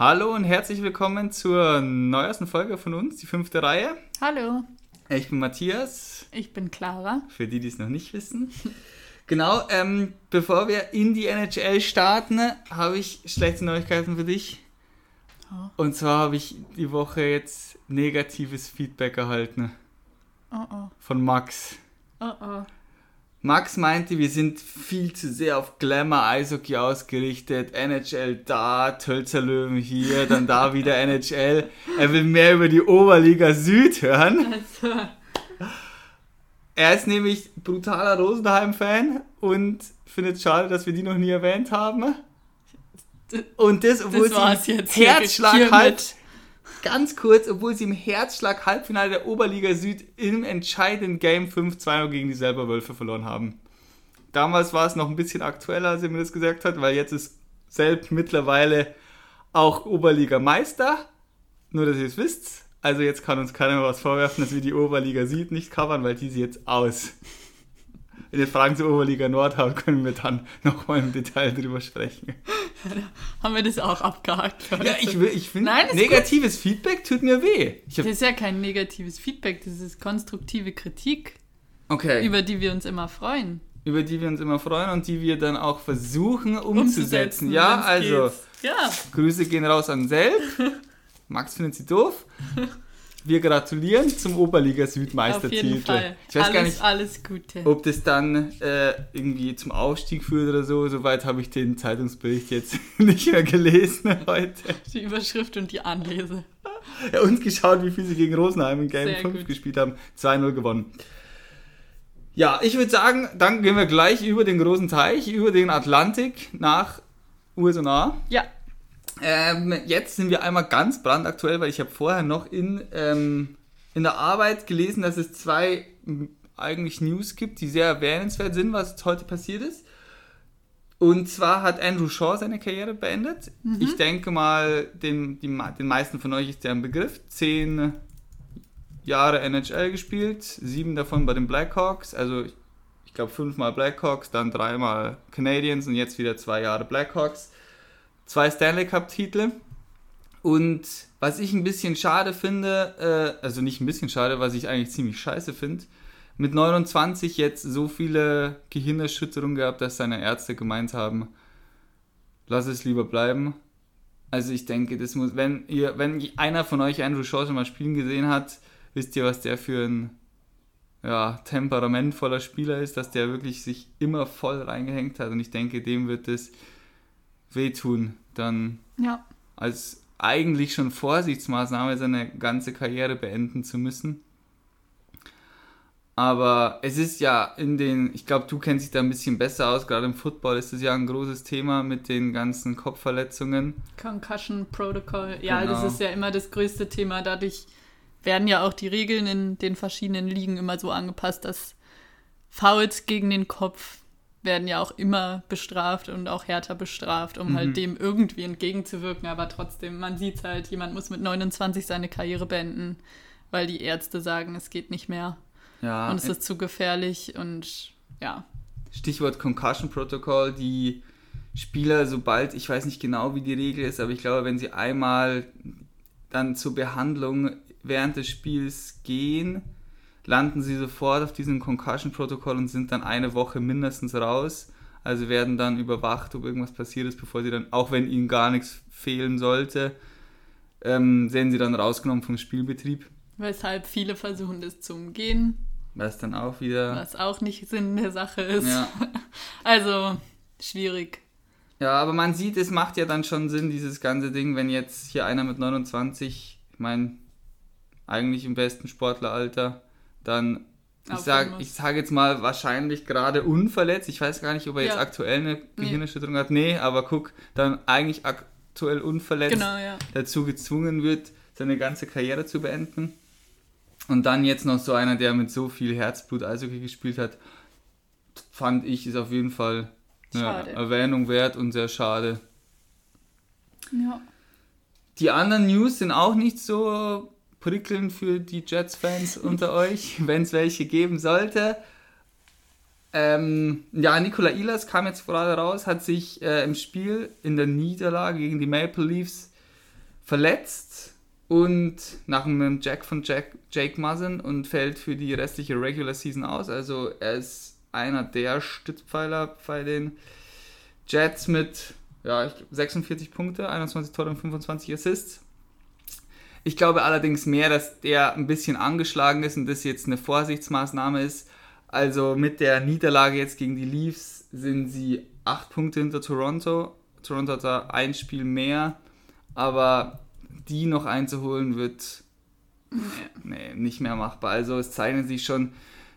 Hallo und herzlich willkommen zur neuesten Folge von uns, die fünfte Reihe. Hallo, Ich bin Matthias, ich bin Clara. für die, die es noch nicht wissen. Genau, ähm, bevor wir in die NHL starten, habe ich schlechte Neuigkeiten für dich. Oh. Und zwar habe ich die Woche jetzt negatives Feedback erhalten Oh oh, von Max. oh oh. Max meinte, wir sind viel zu sehr auf Glamour Eishockey ausgerichtet. NHL da, Tölzerlöwen hier, dann da wieder NHL. Er will mehr über die Oberliga Süd hören. Also, Er ist nämlich brutaler Rosenheim-Fan und findet es schade, dass wir die noch nie erwähnt haben. Und das, obwohl Das sie. Herzschlag Hiermit. Ganz kurz, obwohl sie im Herzschlag Halbfinale der Oberliga Süd im entscheidenden Game 5-2 gegen die selber Wölfe verloren haben. Damals war es noch ein bisschen aktueller, als er mir das gesagt hat, weil jetzt ist Selb mittlerweile auch Oberliga-Meister. Nur, dass ihr es wisst. Also jetzt kann uns keiner mehr was vorwerfen, dass wir die Oberliga Süd nicht covern, weil die sie jetzt aus. Wenn ihr Fragen zur Oberliga Nord habt, können wir dann nochmal im Detail drüber sprechen. haben wir das auch abgehakt? für Ja, heute? ich, ich finde, negatives Feedback tut mir weh. Das ist ja kein negatives Feedback, das ist konstruktive Kritik, okay, über, über die wir uns immer freuen. die wir uns immer freuen und die wir dann auch versuchen umzusetzen. Umzusetzen, ja, also. Ja, Grüße gehen raus an Selb. Max findet sie doof. Wir gratulieren zum Oberliga Südmeistertitel. Ich weiß alles, gar nicht, alles Gute. ob das dann äh, irgendwie zum Aufstieg führt oder so. Soweit habe ich den Zeitungsbericht jetzt nicht mehr gelesen heute. Die Überschrift und die Anlese. Ja, und geschaut, wie viel sie gegen Rosenheim in Game Sehr 5 gut. gespielt haben. 2-0 gewonnen. Ja, ich würde sagen, dann gehen wir gleich über den großen Teich, über den Atlantik nach USA. Ja, Ähm, jetzt sind wir einmal ganz brandaktuell, weil ich habe vorher noch in, ähm, in der Arbeit gelesen, dass es zwei eigentlich News gibt, die sehr erwähnenswert sind, was heute passiert ist. Und zwar hat Andrew Shaw seine Karriere beendet. Ich denke mal, den, die, den meisten von euch ist der ein Begriff. Zehn Jahre NHL gespielt, sieben davon bei den Blackhawks. Also ich, ich glaube fünfmal Blackhawks, dann dreimal Canadiens und jetzt wieder zwei Jahre Blackhawks zwei Stanley Cup-Titel. Und was ich ein bisschen schade finde, äh, also nicht ein bisschen schade, was ich eigentlich ziemlich scheiße finde, mit 29 jetzt so viele Gehirnerschütterungen gehabt, dass seine Ärzte gemeint haben, lass es lieber bleiben. Also ich denke, das muss, wenn ihr, wenn einer von euch Andrew Shaw schon mal spielen gesehen hat, wisst ihr, was der für ein ja, temperamentvoller Spieler ist, dass der wirklich sich immer voll reingehängt hat. Und ich denke, dem wird es wehtun, dann ja. als eigentlich schon Vorsichtsmaßnahme seine ganze Karriere beenden zu müssen. Aber es ist ja in den, ich glaube, du kennst dich da ein bisschen besser aus, gerade im Football ist das ja ein großes Thema mit den ganzen Kopfverletzungen. Concussion Protocol. Ja, Genau. das ist ja immer das größte Thema. Dadurch werden ja auch die Regeln in den verschiedenen Ligen immer so angepasst, dass Fouls gegen den Kopf werden ja auch immer bestraft und auch härter bestraft, um Mhm. halt dem irgendwie entgegenzuwirken. Aber trotzdem, man sieht halt, jemand muss mit 29 seine Karriere beenden, weil die Ärzte sagen, es geht nicht mehr Ja, und es ist zu gefährlich und ja. Stichwort Concussion Protocol, die Spieler, sobald, ich weiß nicht genau, wie die Regel ist, aber ich glaube, wenn sie einmal dann zur Behandlung während des Spiels gehen, landen sie sofort auf diesem Concussion Protocol und sind dann eine Woche mindestens raus. Also werden dann überwacht, ob irgendwas passiert ist, bevor sie dann, auch wenn ihnen gar nichts fehlen sollte, ähm, werden sie dann rausgenommen vom Spielbetrieb. Weshalb viele versuchen, das zu umgehen, Was dann auch wieder. was auch nicht Sinn der Sache ist. Ja. Also, schwierig. Ja, aber man sieht, es macht ja dann schon Sinn, dieses ganze Ding, wenn jetzt hier einer mit 29, ich meine, eigentlich im besten Sportleralter, dann, ich sage sag jetzt mal, wahrscheinlich gerade unverletzt. Ich weiß gar nicht, ob er jetzt Ja. aktuell eine Gehirnerschütterung hat. Nee, aber guck, dann eigentlich aktuell unverletzt Genau, ja. dazu gezwungen wird, seine ganze Karriere zu beenden. Und dann jetzt noch so einer, der mit so viel Herzblut Eishockey gespielt hat, fand ich, ist auf jeden Fall eine Schade. Erwähnung wert und sehr schade. Ja. Die anderen News sind auch nicht so prickelnd für die Jets-Fans unter euch, wenn es welche geben sollte. Ähm, ja, Nikola Ilas kam jetzt gerade raus, hat sich äh, im Spiel in der Niederlage gegen die Maple Leafs verletzt und nach einem Jack von Jack, Jake Muzzin und fällt für die restliche Regular Season aus. Also er ist einer der Stützpfeiler bei den Jets mit ja, 46 Punkte, 21 Tore und 25 Assists. Ich glaube allerdings mehr, dass der ein bisschen angeschlagen ist und das jetzt eine Vorsichtsmaßnahme ist. Also mit der Niederlage jetzt gegen die Leafs sind sie 8 Punkte hinter Toronto. Toronto hat da ein Spiel mehr, aber die noch einzuholen wird nee, nicht mehr machbar. Also es zeichnet sich schon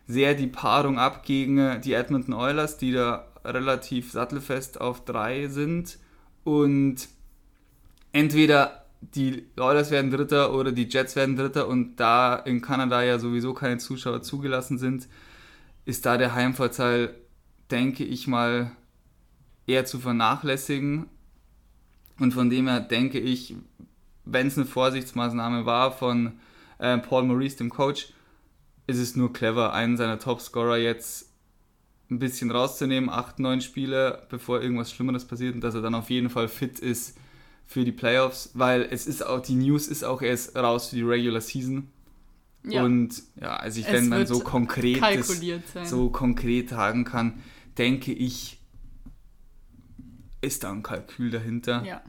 sehr die Paarung ab gegen die Edmonton Oilers, die da relativ sattelfest auf 3 sind und entweder die Oilers werden Dritter oder die Jets werden Dritter und da in Kanada ja sowieso keine Zuschauer zugelassen sind, ist da der Heimvorteil, denke ich mal, eher zu vernachlässigen. Und von dem her denke ich, wenn es eine Vorsichtsmaßnahme war von äh, Paul Maurice, dem Coach, ist es nur clever, einen seiner Topscorer jetzt ein bisschen rauszunehmen, acht, neun Spiele, bevor irgendwas Schlimmeres passiert und dass er dann auf jeden Fall fit ist für die Playoffs, weil es ist auch, die News ist auch erst raus für die Regular Season. Ja. Und ja, also ich, wenn man so konkret das, so konkret sagen kann, denke ich, ist da ein Kalkül dahinter. Ja.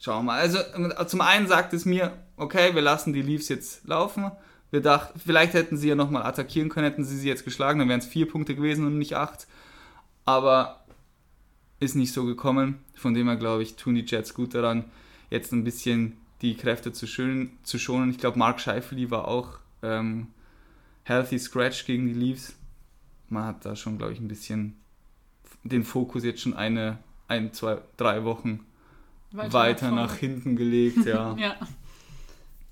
Schauen wir mal. Also zum einen sagt es mir, okay, wir lassen die Leafs jetzt laufen. Wir dachten, vielleicht hätten sie ja nochmal attackieren können, hätten sie sie jetzt geschlagen, dann wären es vier Punkte gewesen und nicht acht. Aber ist nicht so gekommen. Von dem her, glaube ich, tun die Jets gut daran, jetzt ein bisschen die Kräfte zu, schön, zu schonen. Ich glaube, Mark Scheifele war auch ähm, healthy scratch gegen die Leafs. Man hat da schon, glaube ich, ein bisschen den Fokus jetzt schon eine, ein, zwei, drei Wochen weiter, weiter nach, nach, hinten gelegt. Ja. ja.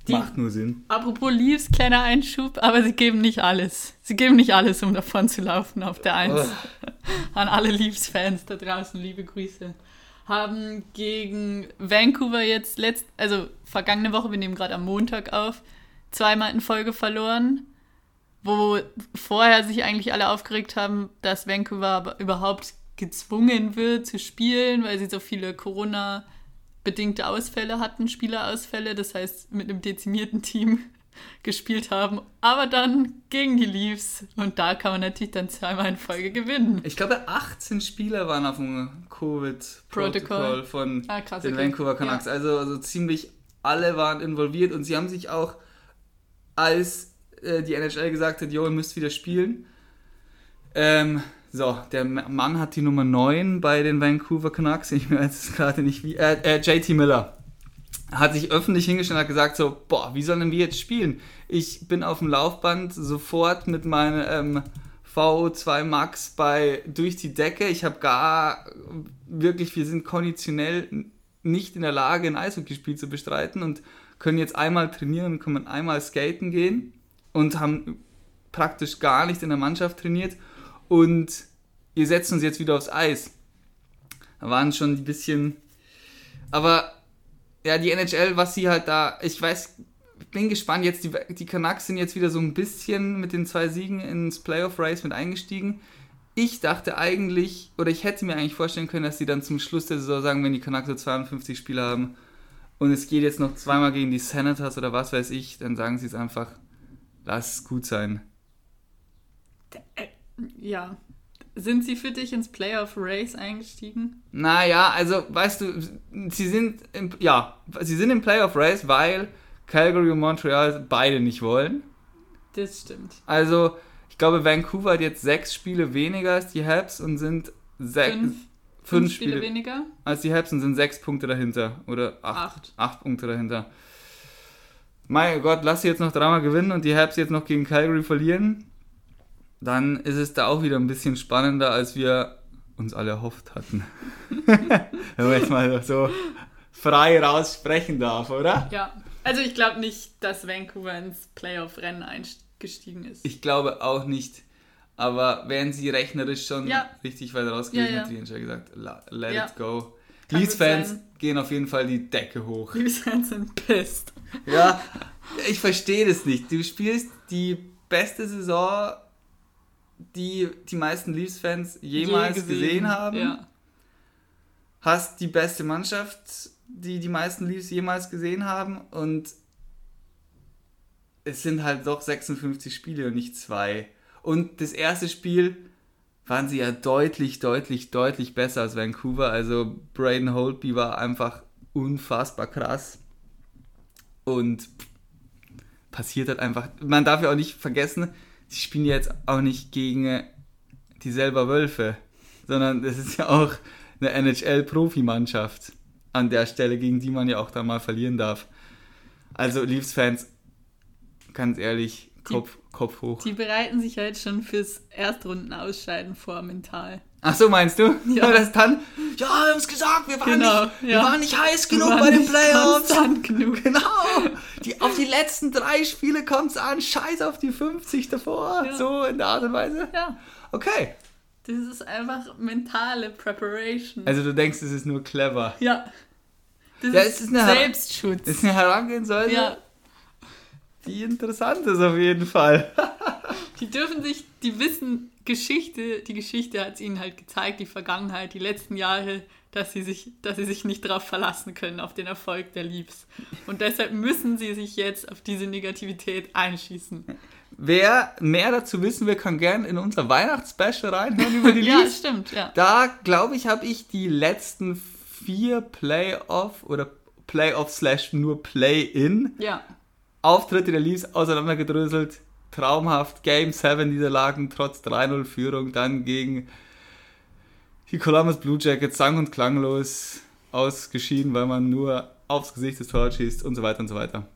Die, Macht nur Sinn. Apropos Leaves, kleiner Einschub, aber sie geben nicht alles. Sie geben nicht alles, um davon zu laufen auf der Eins. Oh. An alle Leaves-Fans da draußen, liebe Grüße. Haben gegen Vancouver jetzt letzt, also vergangene Woche, wir nehmen gerade am Montag auf, zweimal in Folge verloren, wo vorher sich eigentlich alle aufgeregt haben, dass Vancouver überhaupt gezwungen wird zu spielen, weil sie so viele Corona- bedingte Ausfälle hatten, Spielerausfälle, das heißt mit einem dezimierten Team gespielt haben, aber dann gegen die Leafs und da kann man natürlich dann zweimal in Folge gewinnen. Ich glaube 18 Spieler waren auf dem Covid-Protokoll von ah, krass, den okay. Vancouver Canucks, ja. also, also ziemlich alle waren involviert und sie haben sich auch, als äh, die NHL gesagt hat, jo, ihr müsst wieder spielen, ähm, so, der Mann hat die Nummer 9 bei den Vancouver Canucks. Ich weiß es gerade nicht wie. Äh, äh, JT Miller hat sich öffentlich hingestellt und hat gesagt so, boah, wie sollen wir jetzt spielen? Ich bin auf dem Laufband sofort mit meinem ähm, VO2 Max bei durch die Decke. Ich habe gar wirklich, wir sind konditionell nicht in der Lage, ein Eishockeyspiel zu bestreiten und können jetzt einmal trainieren können einmal skaten gehen und haben praktisch gar nicht in der Mannschaft trainiert und ihr setzt uns jetzt wieder aufs Eis. Da waren schon ein bisschen. Aber ja, die NHL, was sie halt da. Ich weiß, bin gespannt. Jetzt die, die Canucks sind jetzt wieder so ein bisschen mit den zwei Siegen ins Playoff Race mit eingestiegen. Ich dachte eigentlich, oder ich hätte mir eigentlich vorstellen können, dass sie dann zum Schluss der Saison sagen, wenn die Canucks so 52 Spiele haben und es geht jetzt noch zweimal gegen die Senators oder was weiß ich, dann sagen sie es einfach, lass es gut sein. Äh, ja. Sind sie für dich ins Playoff Race eingestiegen? Naja, also weißt du, sie sind im, ja, sie sind im Playoff Race, weil Calgary und Montreal beide nicht wollen. Das stimmt. Also, ich glaube, Vancouver hat jetzt sechs Spiele weniger als die Habs und sind sechs. Fünf, fünf, Spiele, Spiele, weniger als die Habs und sind sechs Punkte dahinter. Oder acht. Acht, acht Punkte dahinter. Mein Gott, lass sie jetzt noch dreimal gewinnen und die Habs jetzt noch gegen Calgary verlieren dann ist es da auch wieder ein bisschen spannender, als wir uns alle erhofft hatten. Wenn man jetzt mal so frei raussprechen darf, oder? Ja, also ich glaube nicht, dass Vancouver ins Playoff-Rennen eingestiegen ist. Ich glaube auch nicht. Aber wären sie rechnerisch schon ja. richtig weit raus gewesen, ja, ja. hätte ich gesagt, let ja. it go. Leeds-Fans gehen auf jeden Fall die Decke hoch. Leeds-Fans sind pissed. Ja, ich verstehe das nicht. Du spielst die beste Saison die die meisten Leafs-Fans jemals Je gesehen, gesehen, haben. Ja. Hast die beste Mannschaft die die meisten Leafs jemals gesehen haben. Und es sind halt doch 56 Spiele und nicht zwei. Und das erste Spiel waren sie ja deutlich, deutlich, deutlich besser als Vancouver. Also Braden Holtby war einfach unfassbar krass. Und passiert halt einfach. Man darf ja auch nicht vergessen, sie spielen jetzt auch nicht gegen die selber Wölfe, sondern es ist ja auch eine NHL-Profimannschaft an der Stelle, gegen die man ja auch da mal verlieren darf. Also Leafs-Fans, ganz ehrlich, Kopf, die, Kopf hoch. Die bereiten sich halt schon fürs Erstrundenausscheiden vor mental. Ach so, meinst du? Ja. das dann, ja, wir haben es gesagt, wir waren, genau, nicht, ja. wir waren nicht heiß genug bei den Playoffs. genug. Genau. Die, auf die letzten drei Spiele kommt es an, scheiß auf die 50 davor. Ja. So in der Art und Weise. Ja. Okay. Das ist einfach mentale Preparation. Also du denkst, es ist nur clever. Ja. Das ja, ist, ist eine Selbstschutz. Das ist eine Herangehensweise, ja. die interessant ist auf jeden Fall. die dürfen sich, die wissen Geschichte, die Geschichte hat es ihnen halt gezeigt, die Vergangenheit, die letzten Jahre, dass sie sich, dass sie sich nicht darauf verlassen können, auf den Erfolg der Leaves. Und deshalb müssen sie sich jetzt auf diese Negativität einschießen. Wer mehr dazu wissen will, kann gerne in unser Weihnachtsspecial reinhören über die Leaves. ja, stimmt, ja. Da, glaube ich, habe ich die letzten vier Playoff oder Playoff slash nur Play-In ja. Auftritte der Leaves auseinandergedröselt. Traumhaft. Game 7 Niederlagen trotz 3-0 Führung. Dann gegen die Columbus Blue Jackets sang- und klanglos ausgeschieden, weil man nur aufs Gesicht des Tor schießt und so weiter und so weiter.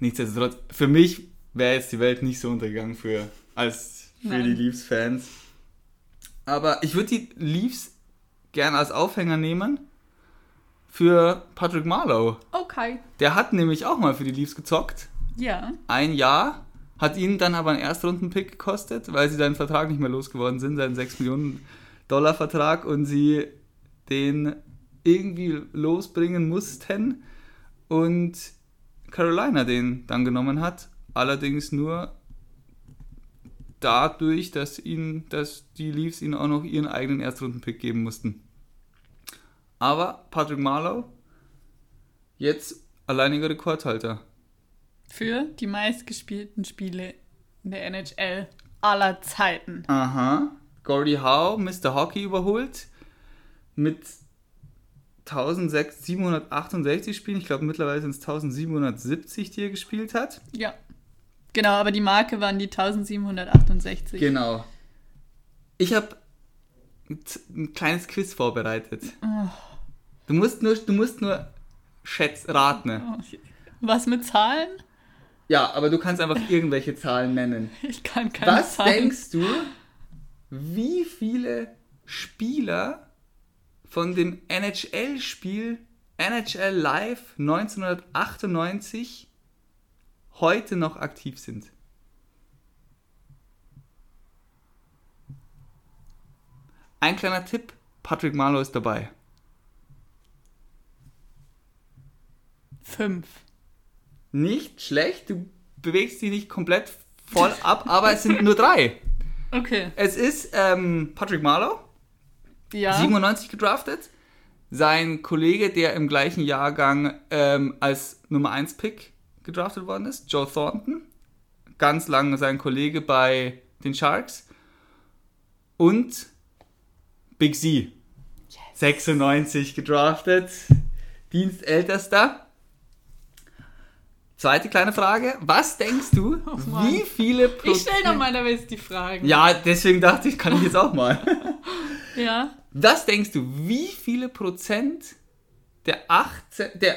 Nichtsdestotrotz, für mich wäre jetzt die Welt nicht so untergegangen für, als für Nein. die Leafs-Fans. Aber ich würde die Leafs gerne als Aufhänger nehmen für Patrick Marlowe. Okay. Der hat nämlich auch mal für die Leafs gezockt. Ja. Ein Jahr. Hat ihnen dann aber einen Erstrunden-Pick gekostet, weil sie seinen Vertrag nicht mehr losgeworden sind, seinen 6 Millionen Dollar Vertrag und sie den irgendwie losbringen mussten und Carolina den dann genommen hat allerdings nur dadurch, dass, ihn, dass die Leafs ihnen auch noch ihren eigenen Erstrundenpick geben mussten. Aber Patrick Marlowe jetzt alleiniger Rekordhalter. Für die meistgespielten Spiele in der NHL aller Zeiten. Aha. Gordie Howe, Mr. Hockey überholt mit 1768 Spielen. Ich glaube, mittlerweile sind es 1770, die er gespielt hat. Ja. Genau, aber die Marke waren die 1768. Genau. Ich habe ein kleines Quiz vorbereitet. Oh. Du musst nur, du musst nur schätz, raten. Oh. Was mit Zahlen? Ja, aber du kannst einfach irgendwelche Zahlen nennen. Ich kann keine Was Zahlen. Was denkst du, wie viele Spieler von dem NHL-Spiel NHL Live 1998 heute noch aktiv sind. Ein kleiner Tipp, Patrick Marlowe ist dabei. Fünf. Nicht schlecht, du bewegst dich nicht komplett voll ab, aber es sind nur drei. Okay. Es ist ähm, Patrick Marlowe, ja. 97 gedraftet. Sein Kollege, der im gleichen Jahrgang ähm, als Nummer 1 Pick gedraftet worden ist, Joe Thornton. Ganz lange sein Kollege bei den Sharks. Und Big Z. Yes. 96 gedraftet. Dienstältester. Zweite kleine Frage. Was denkst du, oh wie viele Prozent... Ich stelle normalerweise die Fragen. Ja, deswegen dachte ich, kann ich jetzt auch mal. ja. Was denkst du, wie viele Prozent der 18... Der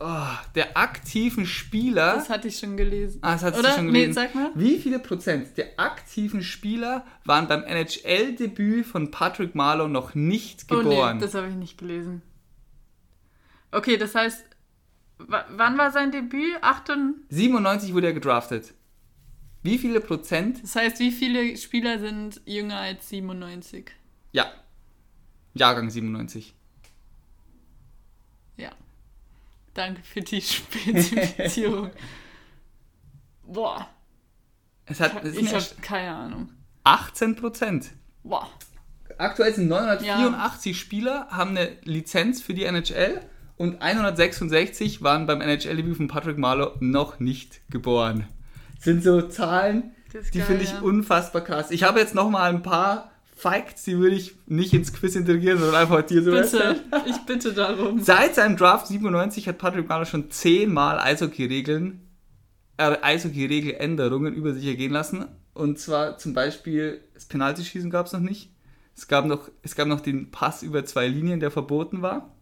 oh, der aktiven Spieler. Das hatte ich schon gelesen. Ah, das hatte ich schon gelesen. Nee, sag mal. Wie viele Prozent der aktiven Spieler waren beim NHL-Debüt von Patrick Marlowe noch nicht geboren? Oh, nee, das habe ich nicht gelesen. Okay, das heißt, wann war sein Debüt? 98? 97 wurde er gedraftet. Wie viele Prozent? Das heißt, wie viele Spieler sind jünger als 97? Ja. Jahrgang 97. Danke für die Spezifizierung. Boah. Es hat, es ich habe keine Ahnung. 18 Prozent. Boah. Aktuell sind 984 ja. Spieler, haben eine Lizenz für die NHL und 166 waren beim NHL-Debüt von Patrick Marlowe noch nicht geboren. Sind so Zahlen, die finde ich ja. unfassbar krass. Ich habe jetzt noch mal ein paar Facts, die würde ich nicht ins Quiz integrieren, sondern einfach dir so Bitte, ich bitte darum. Seit seinem Draft 97 hat Patrick Marlowe schon zehnmal Eishockey-Regeln, äh, Eishockey-Regeländerungen über sich ergehen lassen. Und zwar zum Beispiel das Penaltyschießen gab es noch nicht. Es gab noch, es gab noch den Pass über zwei Linien, der verboten war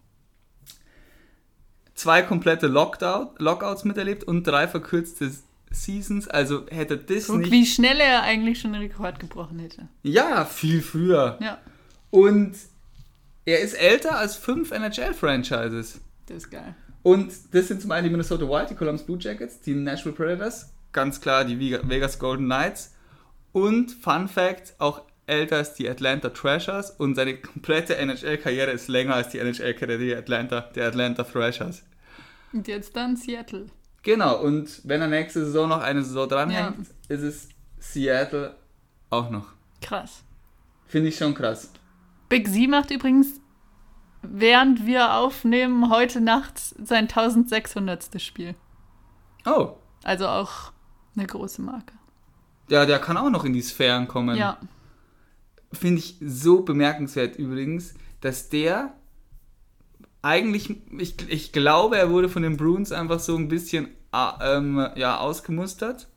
zwei komplette Lockout, Lockouts miterlebt und drei verkürzte Seasons. Also hätte das Guck, wie schnell er eigentlich schon den Rekord gebrochen hätte. Ja, viel früher. Ja. Und er ist älter als fünf NHL-Franchises. Das ist geil. Und das sind zum einen die Minnesota Wild, die Columbus Blue Jackets, die Nashville Predators, ganz klar die Vegas Golden Knights und Fun Fact, auch älter als die Atlanta Thrashers und seine komplette NHL-Karriere ist länger als die NHL-Karriere der Atlanta, der Atlanta Thrashers. Und jetzt dann Seattle. Genau, und wenn er nächste Saison noch eine Saison dranhängt, ja. ist es Seattle auch noch. Krass. Finde ich schon krass. Big Z macht übrigens, während wir aufnehmen, heute Nacht sein 1600. Spiel. Oh. Also auch eine große Marke. Ja, der kann auch noch in die Sphären kommen. Ja finde ich so bemerkenswert übrigens, dass der eigentlich, ich, ich glaube, er wurde von den Bruins einfach so ein bisschen äh, ähm, ja, ausgemustert,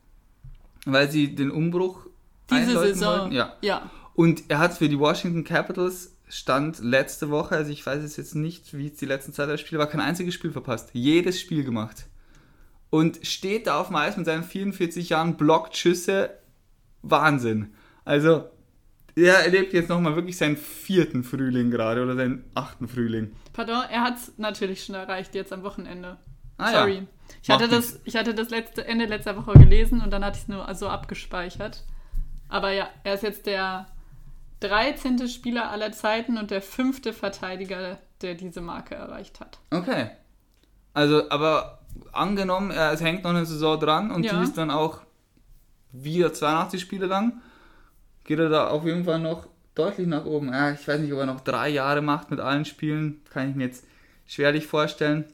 weil sie den Umbruch diese Saison. Wollten. Ja. ja. Und er hat für die Washington Capitals stand letzte Woche, also ich weiß es jetzt nicht, wie es die letzten Zeit der Spiele war, kein einziges Spiel verpasst. Jedes Spiel gemacht. Und steht da auf dem Eis mit seinen 44 Jahren, blockt Schüsse. Wahnsinn. Also, er erlebt jetzt nochmal wirklich seinen vierten Frühling gerade oder seinen achten Frühling. Pardon, er hat es natürlich schon erreicht jetzt am Wochenende. Ah, Sorry. Ja. Ich hatte, das, ich hatte das letzte Ende letzter Woche gelesen und dann hatte ich es nur so abgespeichert. Aber ja, er ist jetzt der 13. Spieler aller Zeiten und der fünfte Verteidiger, der diese Marke erreicht hat. Okay. Also, aber angenommen, es hängt noch eine Saison dran und ja. die ist dann auch wieder 82 Spiele lang geht er da auf jeden Fall noch deutlich nach oben. Ja, ich weiß nicht, ob er noch drei Jahre macht mit allen Spielen. Kann ich mir jetzt schwerlich vorstellen.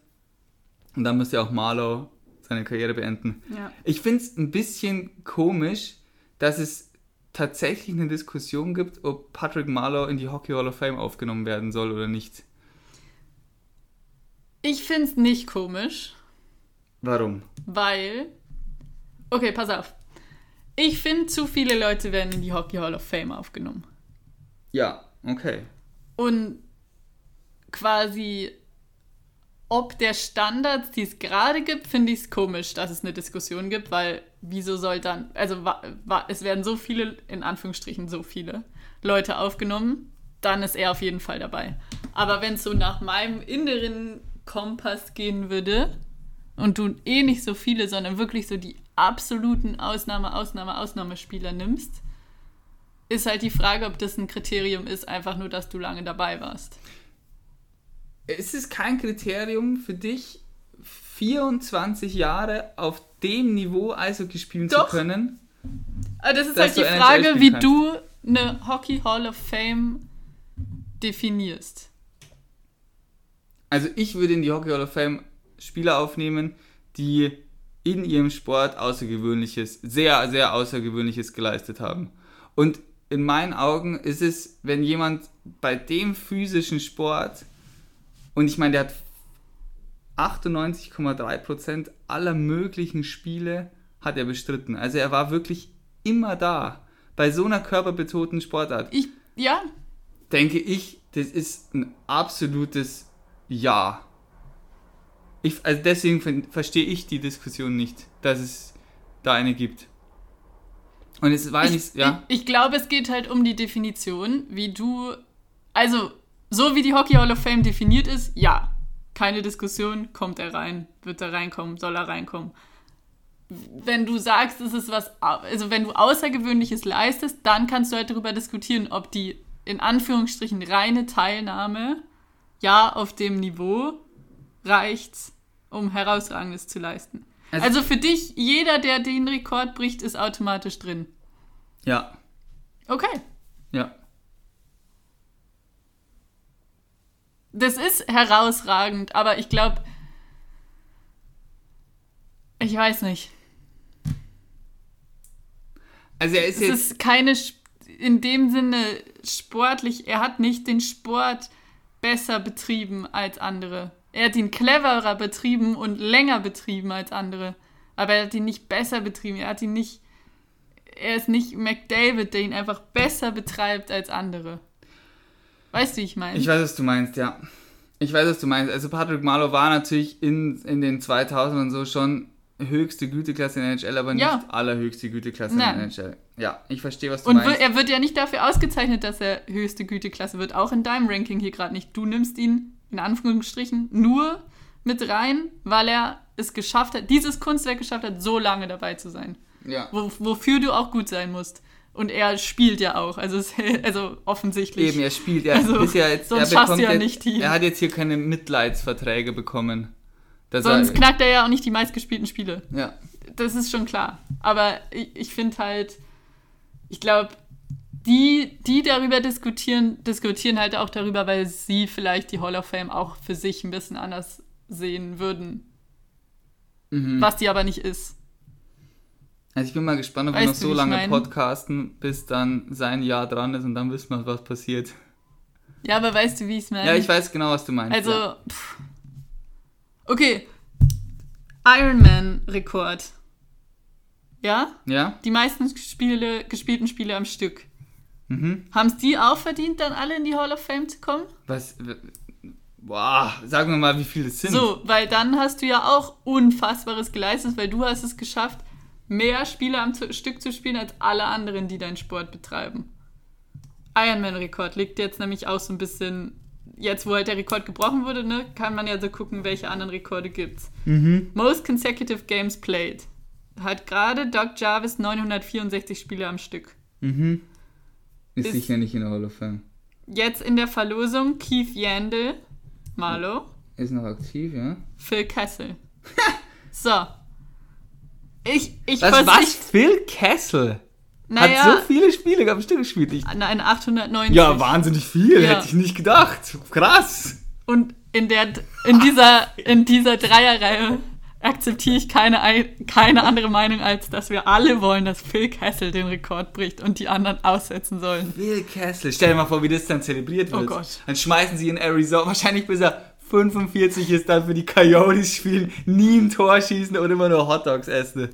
Und dann müsste auch Marlow seine Karriere beenden. Ja. Ich finde es ein bisschen komisch, dass es tatsächlich eine Diskussion gibt, ob Patrick Marlow in die Hockey Hall of Fame aufgenommen werden soll oder nicht. Ich finde es nicht komisch. Warum? Weil. Okay, pass auf. Ich finde, zu viele Leute werden in die Hockey Hall of Fame aufgenommen. Ja, okay. Und quasi, ob der Standards, die es gerade gibt, finde ich es komisch, dass es eine Diskussion gibt, weil wieso soll dann, also es werden so viele, in Anführungsstrichen so viele Leute aufgenommen, dann ist er auf jeden Fall dabei. Aber wenn es so nach meinem inneren Kompass gehen würde und du eh nicht so viele, sondern wirklich so die absoluten Ausnahme, Ausnahme, Ausnahmespieler nimmst, ist halt die Frage, ob das ein Kriterium ist, einfach nur, dass du lange dabei warst. Ist es kein Kriterium für dich, 24 Jahre auf dem Niveau Eishockey spielen Doch. zu können? Aber das ist halt die Frage, wie kannst. du eine Hockey Hall of Fame definierst. Also ich würde in die Hockey Hall of Fame Spieler aufnehmen, die in ihrem Sport Außergewöhnliches, sehr, sehr Außergewöhnliches geleistet haben. Und in meinen Augen ist es, wenn jemand bei dem physischen Sport, und ich meine, der hat 98,3% aller möglichen Spiele hat er bestritten. Also er war wirklich immer da. Bei so einer körperbetonten Sportart. Ich, ja. Denke ich, das ist ein absolutes Ja. Ich, also deswegen verstehe ich die Diskussion nicht, dass es da eine gibt. Und es war ich, nicht, ja. Ich, ich glaube, es geht halt um die Definition, wie du, also so wie die Hockey Hall of Fame definiert ist, ja, keine Diskussion, kommt er rein, wird er reinkommen, soll er reinkommen. Wenn du sagst, es ist was, also wenn du Außergewöhnliches leistest, dann kannst du halt darüber diskutieren, ob die in Anführungsstrichen reine Teilnahme ja auf dem Niveau reicht um Herausragendes zu leisten. Also, also für dich, jeder, der den Rekord bricht, ist automatisch drin. Ja. Okay. Ja. das ist herausragend, aber ich glaube, ich weiß nicht. Also er ist Es jetzt. ist keine, in dem Sinne sportlich, er hat nicht den Sport besser betrieben als andere. Er hat ihn cleverer betrieben und länger betrieben als andere. Aber er hat ihn nicht besser betrieben. Er hat ihn nicht, er ist nicht McDavid, der ihn einfach besser betreibt als andere. Weißt du, wie ich meine? Ich weiß, was du meinst, ja. Ich weiß, was du meinst. Also Patrick Marlow war natürlich in, in den 2000ern so schon höchste Güteklasse in der NHL, aber nicht Ja. allerhöchste Güteklasse in Nein. der NHL. Ja, ich verstehe, was du Und meinst. wir- er wird ja nicht dafür ausgezeichnet, dass er höchste Güteklasse wird. Auch in deinem Ranking hier gerade nicht. Du nimmst ihn in Anführungsstrichen nur mit rein, weil er es geschafft hat, dieses Kunstwerk geschafft hat, so lange dabei zu sein. ja. Wo, wofür du auch gut sein musst. Und er spielt ja auch. Also, es, also offensichtlich. Eben, er spielt. Er, Also, ist ja jetzt, sonst er bekommt du ja jetzt, nicht die- Er hat jetzt hier keine Mitleidsverträge bekommen. Sonst er, knackt er ja auch nicht die meistgespielten Spiele. ja. Das ist schon klar. Aber ich, ich finde halt, ich glaube, die, die darüber diskutieren, diskutieren halt auch darüber, weil sie vielleicht die Hall of Fame auch für sich ein bisschen anders sehen würden. Mhm. Was die aber nicht ist. Also ich bin mal gespannt, ob wir Weißt noch du, so lange mein? podcasten, bis dann sein Jahr dran ist und dann wissen wir, was passiert. Ja, aber weißt du, wie ich es meine? Ja, ich weiß genau, was du meinst. Also, ja. okay. Ironman-Rekord. Ja? ja? Die meisten Spiele, gespielten Spiele am Stück. Mhm. Haben es die auch verdient, dann alle in die Hall of Fame zu kommen? Was. Boah, sagen wir mal, wie viele es sind. So, weil dann hast du ja auch Unfassbares geleistet, weil du hast es geschafft, mehr Spiele am Stück zu spielen als alle anderen, die deinen Sport betreiben. Ironman-Rekord liegt jetzt nämlich auch so ein bisschen, jetzt wo halt der Rekord gebrochen wurde, ne, kann man ja so gucken, welche anderen Rekorde gibt's. Mhm. Most consecutive games played. Hat gerade Doc Jarvis 964 Spiele am Stück. Mhm. Ist, Ist- sicher nicht in der Hall of Fame. Jetzt in der Verlosung Keith Yandel, Marlo, Ist noch aktiv, ja? Phil Kessel. so. Ich, ich Was, was? Phil Kessel? Naja, Hat so viele Spiele am Stück gespielt. Ich, nein, 890. ja, wahnsinnig viel. Ja. Hätte ich nicht gedacht. Krass. Und in, der, in, dieser, in dieser Dreierreihe akzeptiere ich keine, ei- keine andere Meinung, als dass wir alle wollen, dass Phil Kessel den Rekord bricht und die anderen aussetzen sollen. Phil Kessel. Stell dir mal vor, wie das dann zelebriert wird. Oh Gott. Dann schmeißen sie in Arizona, wahrscheinlich bis er 45 ist, dann für die Coyotes spielen, nie ein Tor schießen und immer nur Hotdogs essen.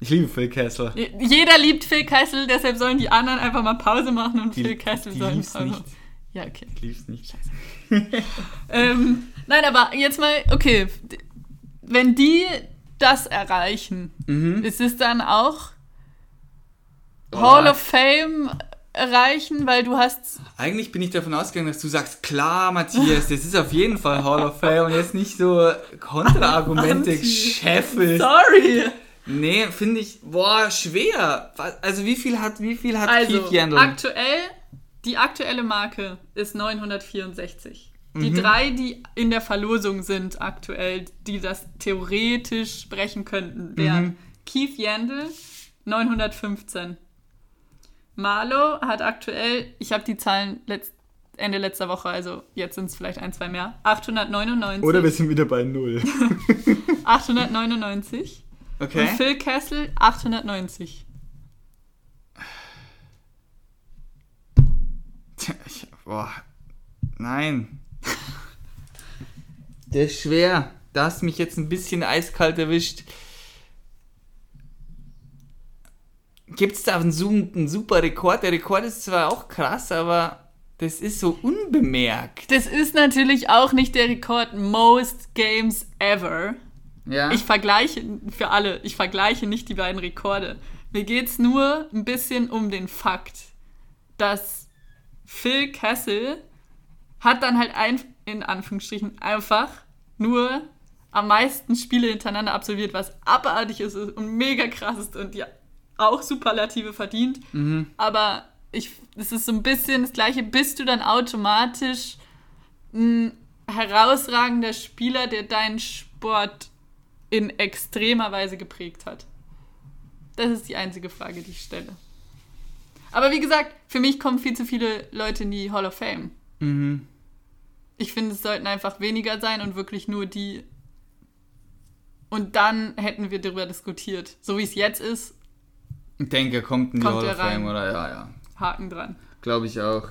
Ich liebe Phil Kessel. Jeder liebt Phil Kessel, deshalb sollen die anderen einfach mal Pause machen und Die- Phil Kessel die soll lieb's Pause nicht. machen. Ja, okay. Ich lieb's nicht. Ähm, nein, aber jetzt mal, okay, wenn die das erreichen, Mhm. ist es dann auch Oh. Hall of Fame erreichen, weil du hast Eigentlich bin ich davon ausgegangen, dass du sagst, klar, Matthias, das ist auf jeden Fall Hall of Fame und jetzt nicht so Kontraargumente Anti. gescheffelt. Sorry. Nee, finde ich, boah, schwer. Also wie viel hat, wie viel hat Also, Keith Yandel? aktuell, die aktuelle Marke ist 964. Die Mhm. drei, die in der Verlosung sind aktuell, die das theoretisch brechen könnten, wären Mhm. Keith Yandel 915. Marlo hat aktuell, ich habe die Zahlen letzt, Ende letzter Woche, also jetzt sind es vielleicht ein, zwei mehr, 899. Oder wir sind wieder bei Null. 899. Okay. Und Phil Kessel 890. Tja, ich, boah, nein. Der ist schwer. Da hast du mich jetzt ein bisschen eiskalt erwischt. Gibt es da einen, einen super Rekord? Der Rekord ist zwar auch krass, aber das ist so unbemerkt. Das ist natürlich auch nicht der Rekord Most Games Ever. Ja. Ich vergleiche, für alle, ich vergleiche nicht die beiden Rekorde. Mir geht es nur ein bisschen um den Fakt, dass Phil Kessel hat dann halt ein, in Anführungsstrichen einfach nur am meisten Spiele hintereinander absolviert, was abartig ist und mega krass ist und ja auch Superlative verdient. mhm. Aber ich, es ist so ein bisschen das Gleiche. Bist du dann automatisch ein herausragender Spieler, der deinen Sport in extremer Weise geprägt hat? Das ist die einzige Frage, die ich stelle. Aber wie gesagt, für mich kommen viel zu viele Leute in die Hall of Fame. Mhm. Ich finde, es sollten einfach weniger sein und wirklich nur die. Und dann hätten wir darüber diskutiert. So wie es jetzt ist, Ich denke, er kommt in die Kommt Hall of Fame, oder? Ja, ja. Haken dran. Glaube ich auch.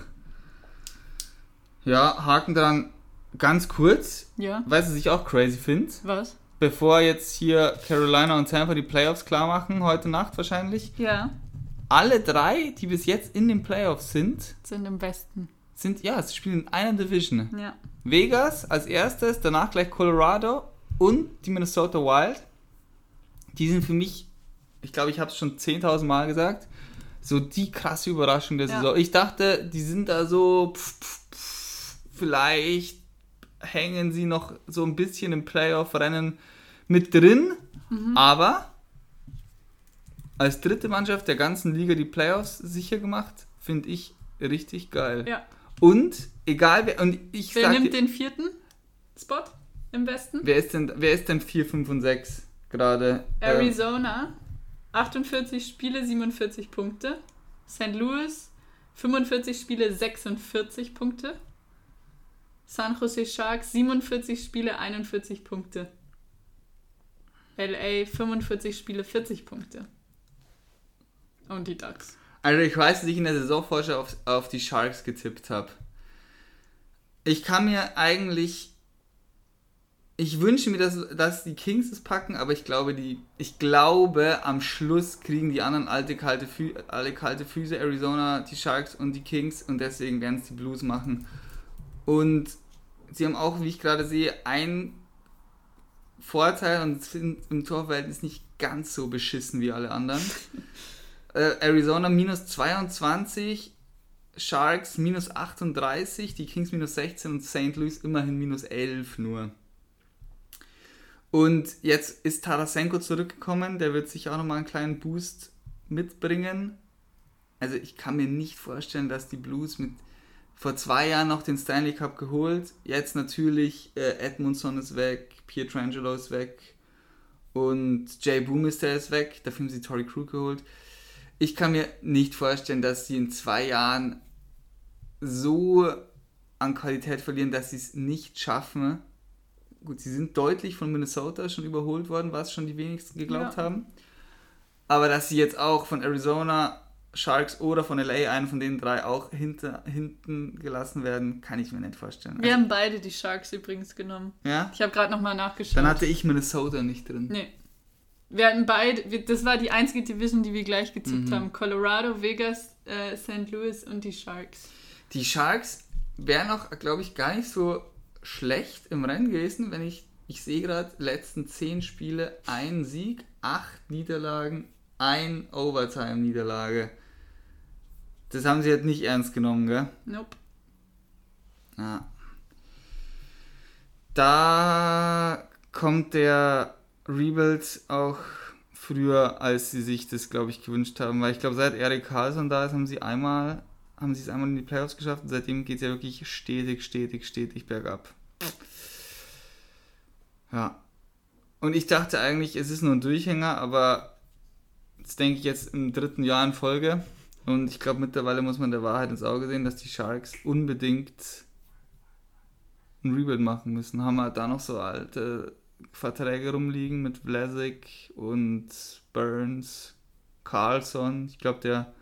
Ja, Haken dran. Ganz kurz. Ja. Weißt du, was ich auch crazy finde? Was? Bevor jetzt hier Carolina und Tampa die Playoffs klar machen, heute Nacht wahrscheinlich. Ja. Alle drei, die bis jetzt in den Playoffs sind, Sind im Westen. Sind, ja, sie spielen in einer Division. Ja. Vegas als erstes, danach gleich Colorado und die Minnesota Wild. Die sind für mich, ich glaube, ich habe es schon 10.000 Mal gesagt, so die krasse Überraschung der Ja. Saison. Ich dachte, die sind da so, pff, pff, pff, vielleicht hängen sie noch so ein bisschen im Playoff-Rennen mit drin, Mhm. aber als dritte Mannschaft der ganzen Liga die Playoffs sicher gemacht, finde ich richtig geil. Ja. Und egal wer, und ich Wer nimmt dir- den vierten Spot im Westen? Wer ist denn, wer ist denn 4, 5 und 6 gerade? Ähm, Arizona, 48 Spiele, 47 Punkte. St. Louis, 45 Spiele, 46 Punkte. San Jose Sharks, 47 Spiele, 41 Punkte. LA, 45 Spiele, 40 Punkte. Und die Ducks. Also ich weiß, dass ich in der Saisonvorschau auf, auf die Sharks getippt habe. Ich kann mir eigentlich. Ich wünsche mir, dass, dass die Kings es packen, aber ich glaube, die, ich glaube, am Schluss kriegen die anderen alte kalte, Fü alle kalte Füße, Arizona, die Sharks und die Kings und deswegen werden es die Blues machen. Und sie haben auch, wie ich gerade sehe, einen Vorteil und sind im Torverhältnis nicht ganz so beschissen wie alle anderen. äh, Arizona minus 22, Sharks minus 38, die Kings minus 16 und St. Louis immerhin minus 11 nur. Und jetzt ist Tarasenko zurückgekommen, der wird sich auch nochmal einen kleinen Boost mitbringen. Also ich kann mir nicht vorstellen, dass die Blues mit vor zwei Jahren noch den Stanley Cup geholt, jetzt natürlich äh, Edmundson ist weg, Pietrangelo ist weg und Jay Boomister ist weg, dafür haben sie Tory Crew geholt. Ich kann mir nicht vorstellen, dass sie in zwei Jahren so an Qualität verlieren, dass sie es nicht schaffen. Gut, sie sind deutlich von Minnesota schon überholt worden, was schon die wenigsten geglaubt Ja. haben. Aber dass sie jetzt auch von Arizona, Sharks oder von LA, einen von den drei, auch hinter, hinten gelassen werden, kann ich mir nicht vorstellen. Wir haben beide die Sharks übrigens genommen. ja? Ich habe gerade nochmal nachgeschaut. Dann hatte ich Minnesota nicht drin. Nee. Wir hatten beide, wir- das war die einzige Division, die wir gleich gezippt Mhm. haben. Colorado, Vegas, äh, St. Louis und die Sharks. Die Sharks wären auch, glaube ich, gar nicht so schlecht im Rennen gewesen, wenn ich, ich sehe gerade, letzten zehn Spiele ein Sieg, acht Niederlagen, ein Overtime-Niederlage. Das haben sie halt nicht ernst genommen, gell? Nope. Ja. Da kommt der Rebuild auch früher, als sie sich das, glaube ich, gewünscht haben. Weil ich glaube, seit Erik Karlsson da ist, haben sie einmal, haben sie es einmal in die Playoffs geschafft und seitdem geht es ja wirklich stetig, stetig, stetig bergab. Ja. Und ich dachte eigentlich, es ist nur ein Durchhänger, aber das denke ich jetzt im dritten Jahr in Folge. Und ich glaube, mittlerweile muss man der Wahrheit ins Auge sehen, dass die Sharks unbedingt ein Rebuild machen müssen. Haben halt da noch so alte Verträge rumliegen mit Vlasic und Burns, Carlson. Ich glaube, der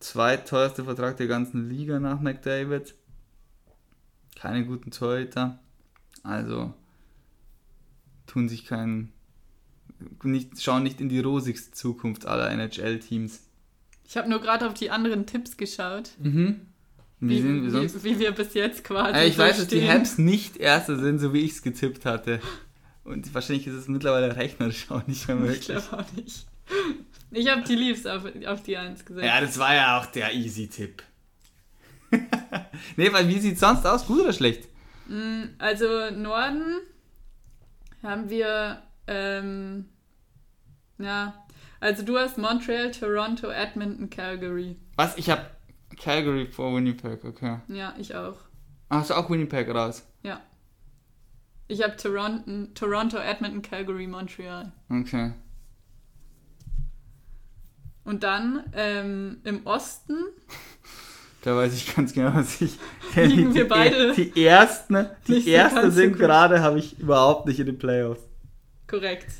zweitteuerste Vertrag der ganzen Liga nach McDavid. Keine guten Torhüter. Also tun sich keinen. Nicht, schauen nicht in die rosigste Zukunft aller NHL-Teams. Ich habe nur gerade auf die anderen Tipps geschaut. Mhm. Wie, Wie, sind wir sonst? wie, wie wir bis jetzt quasi. Äh, ich so weiß, dass die stehen. Habs nicht Erste sind, so wie ich es getippt hatte. Und wahrscheinlich ist es mittlerweile rechnerisch auch nicht mehr Ich möglich. glaube auch nicht. Ich habe die Leafs auf, auf die 1 gesetzt. Ja, das war ja auch der Easy-Tipp. nee, weil wie sieht sonst aus? Gut oder schlecht? Mm, Also Norden haben wir, ähm, ja, also du hast Montreal, Toronto, Edmonton, Calgary. Was? Ich habe Calgary vor Winnipeg, okay. Ja, ich auch. Hast du auch Winnipeg raus? Ja. Ich habe Toronto, Toronto, Edmonton, Calgary, Montreal. Okay. Und dann ähm, im Osten Da weiß ich ganz genau, was ich. Liegen die, wir beide Die, die ersten, die so sind gerade, habe ich überhaupt nicht in den Playoffs. Korrekt.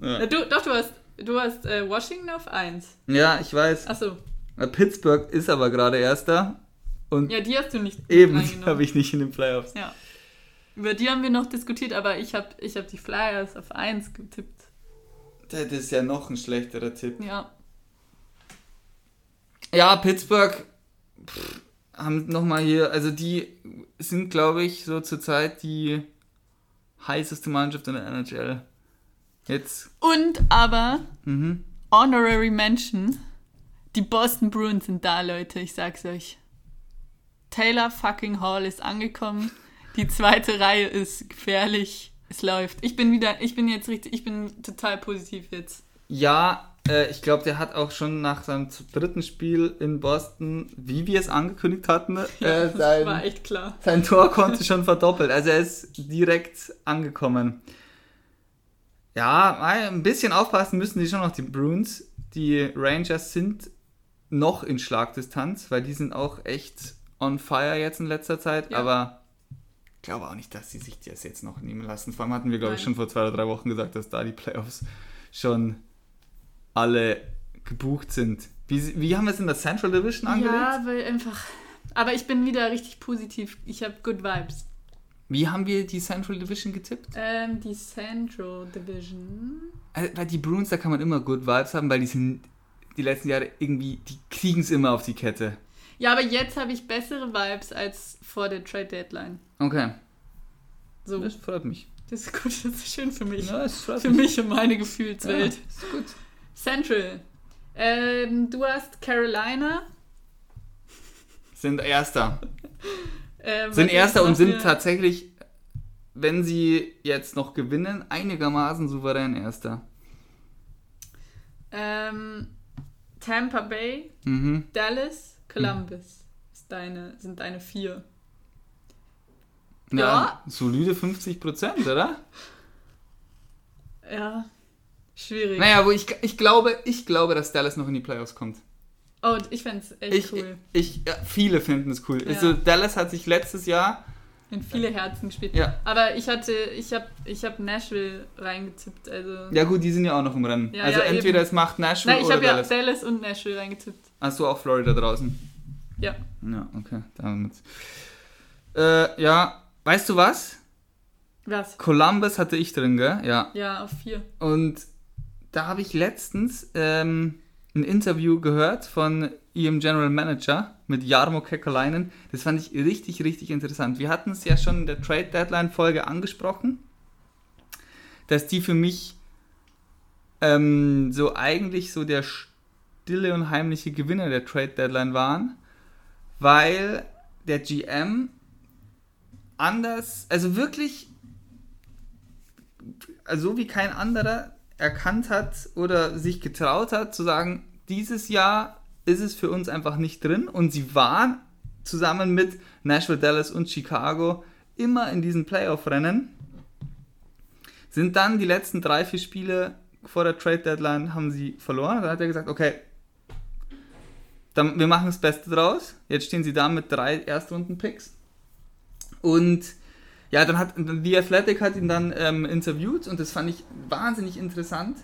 Ja, Du, doch, du hast, du hast äh, Washington auf 1. ja ich weiß. Achso. Pittsburgh ist aber gerade Erster. Und Ja, die hast du nicht eben habe ich nicht in den Playoffs. Ja. Über die haben wir noch diskutiert, aber ich habe ich hab die Flyers auf 1 getippt. Das ist ja noch ein schlechterer Tipp. Ja. Ja, Pittsburgh pff, haben nochmal hier, also die sind, glaube ich, so zurzeit die heißeste Mannschaft in der NHL. Jetzt, Und aber mhm. Honorary Mention. Die Boston Bruins sind da, Leute, ich sag's euch. Taylor fucking Hall ist angekommen. Die zweite Reihe ist gefährlich. Es läuft. Ich bin wieder, ich bin jetzt richtig, ich bin total positiv jetzt. Ja, äh, ich glaube, der hat auch schon nach seinem dritten Spiel in Boston, wie wir es angekündigt hatten, äh, das sein, war echt klar. sein Tor konnte schon verdoppelt. Also er ist direkt angekommen. Ja, ein bisschen aufpassen müssen die schon noch, die Bruins. Die Rangers sind noch in Schlagdistanz, weil die sind auch echt on fire jetzt in letzter Zeit, Ja. aber glaube auch nicht, dass sie sich das jetzt noch nehmen lassen. Vor allem hatten wir, glaube ich, schon vor zwei oder drei Wochen gesagt, dass da die Playoffs schon alle gebucht sind. Wie, wie haben wir es in der Central Division angelegt? Ja, weil einfach. Aber ich bin wieder richtig positiv. Ich habe good vibes. Wie haben wir die Central Division getippt? Ähm, die Central Division. Also, Bei die Bruins, da kann man immer Good Vibes haben, weil die sind die letzten Jahre irgendwie, die kriegen es immer auf die Kette. Ja, aber jetzt habe ich bessere Vibes als vor der Trade Deadline. Okay, So, das freut mich. das ist gut, das ist schön für mich. Ja, das freut Für mich und meine Gefühlswelt. Ja, ist gut. Central. Ähm, du hast Carolina. Sind Erster. Ähm, Sind Erster und sind tatsächlich, wenn sie jetzt noch gewinnen, einigermaßen souverän Erster. Ähm, Tampa Bay, Mhm. Dallas, Columbus ist deine, sind deine vier. Ja, Ja. solide 50 Prozent, oder? Ja, schwierig. Naja, wo ich, ich, glaube, ich glaube, dass Dallas noch in die Playoffs kommt. Oh, ich fände es echt Ich, cool. ich, ja, viele finden es cool. Ja. Also Dallas hat sich letztes Jahr, In viele Herzen gespielt. ja, Aber ich hatte, ich habe ich hab Nashville reingetippt. Also. ja gut, die sind ja auch noch im Rennen. Ja, also ja, entweder eben. es macht Nashville Nein, ich oder habe ja Dallas. Dallas und Nashville reingetippt. Hast du auch Florida draußen? Ja. Ja, okay, damit. Äh, ja, weißt du was? Was? Columbus hatte ich drin, gell? Ja. Ja, auf vier. Und da habe ich letztens ähm, ein Interview gehört von ihrem General Manager mit Jarmo Kekalainen. Das fand ich richtig, richtig interessant. Wir hatten es ja schon in der Trade Deadline Folge angesprochen, dass die für mich ähm, so eigentlich so der stille und heimliche Gewinner der Trade Deadline waren, weil der GM anders, also wirklich also so wie kein anderer erkannt hat oder sich getraut hat zu sagen, dieses Jahr ist es für uns einfach nicht drin und sie waren zusammen mit Nashville, Dallas und Chicago immer in diesen Playoff-Rennen, sind dann die letzten drei, vier Spiele vor der Trade Deadline haben sie verloren. Dann hat er gesagt, okay, dann, wir machen das Beste draus. Jetzt stehen sie da mit drei Erstrunden-Picks. Und ja, dann hat The Athletic hat ihn dann ähm, interviewt und das fand ich wahnsinnig interessant.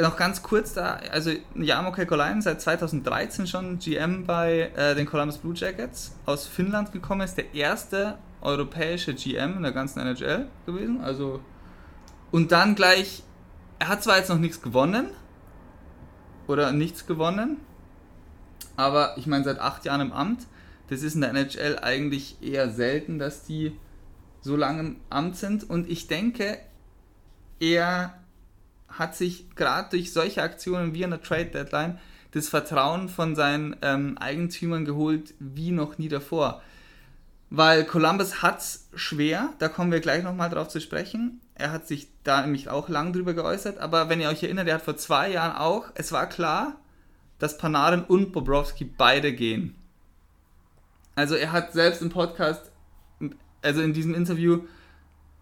Noch ganz kurz da, also Jarmo Kekolainen seit 2013 schon GM bei äh, den Columbus Blue Jackets aus Finnland gekommen, ist der erste europäische GM in der ganzen NHL gewesen. Also und dann gleich, er hat zwar jetzt noch nichts gewonnen oder nichts gewonnen, aber ich meine seit acht Jahren im Amt, das ist in der NHL eigentlich eher selten, dass die so lange im Amt sind. Und ich denke, er hat sich gerade durch solche Aktionen wie der Trade Deadline das Vertrauen von seinen ähm, Eigentümern geholt wie noch nie davor. Weil Columbus hat es schwer, da kommen wir gleich nochmal drauf zu sprechen. Er hat sich da nämlich auch lang drüber geäußert, aber wenn ihr euch erinnert, er hat vor zwei Jahren auch, es war klar, dass Panarin und Bobrovsky beide gehen. Also er hat selbst im Podcast, also in diesem Interview,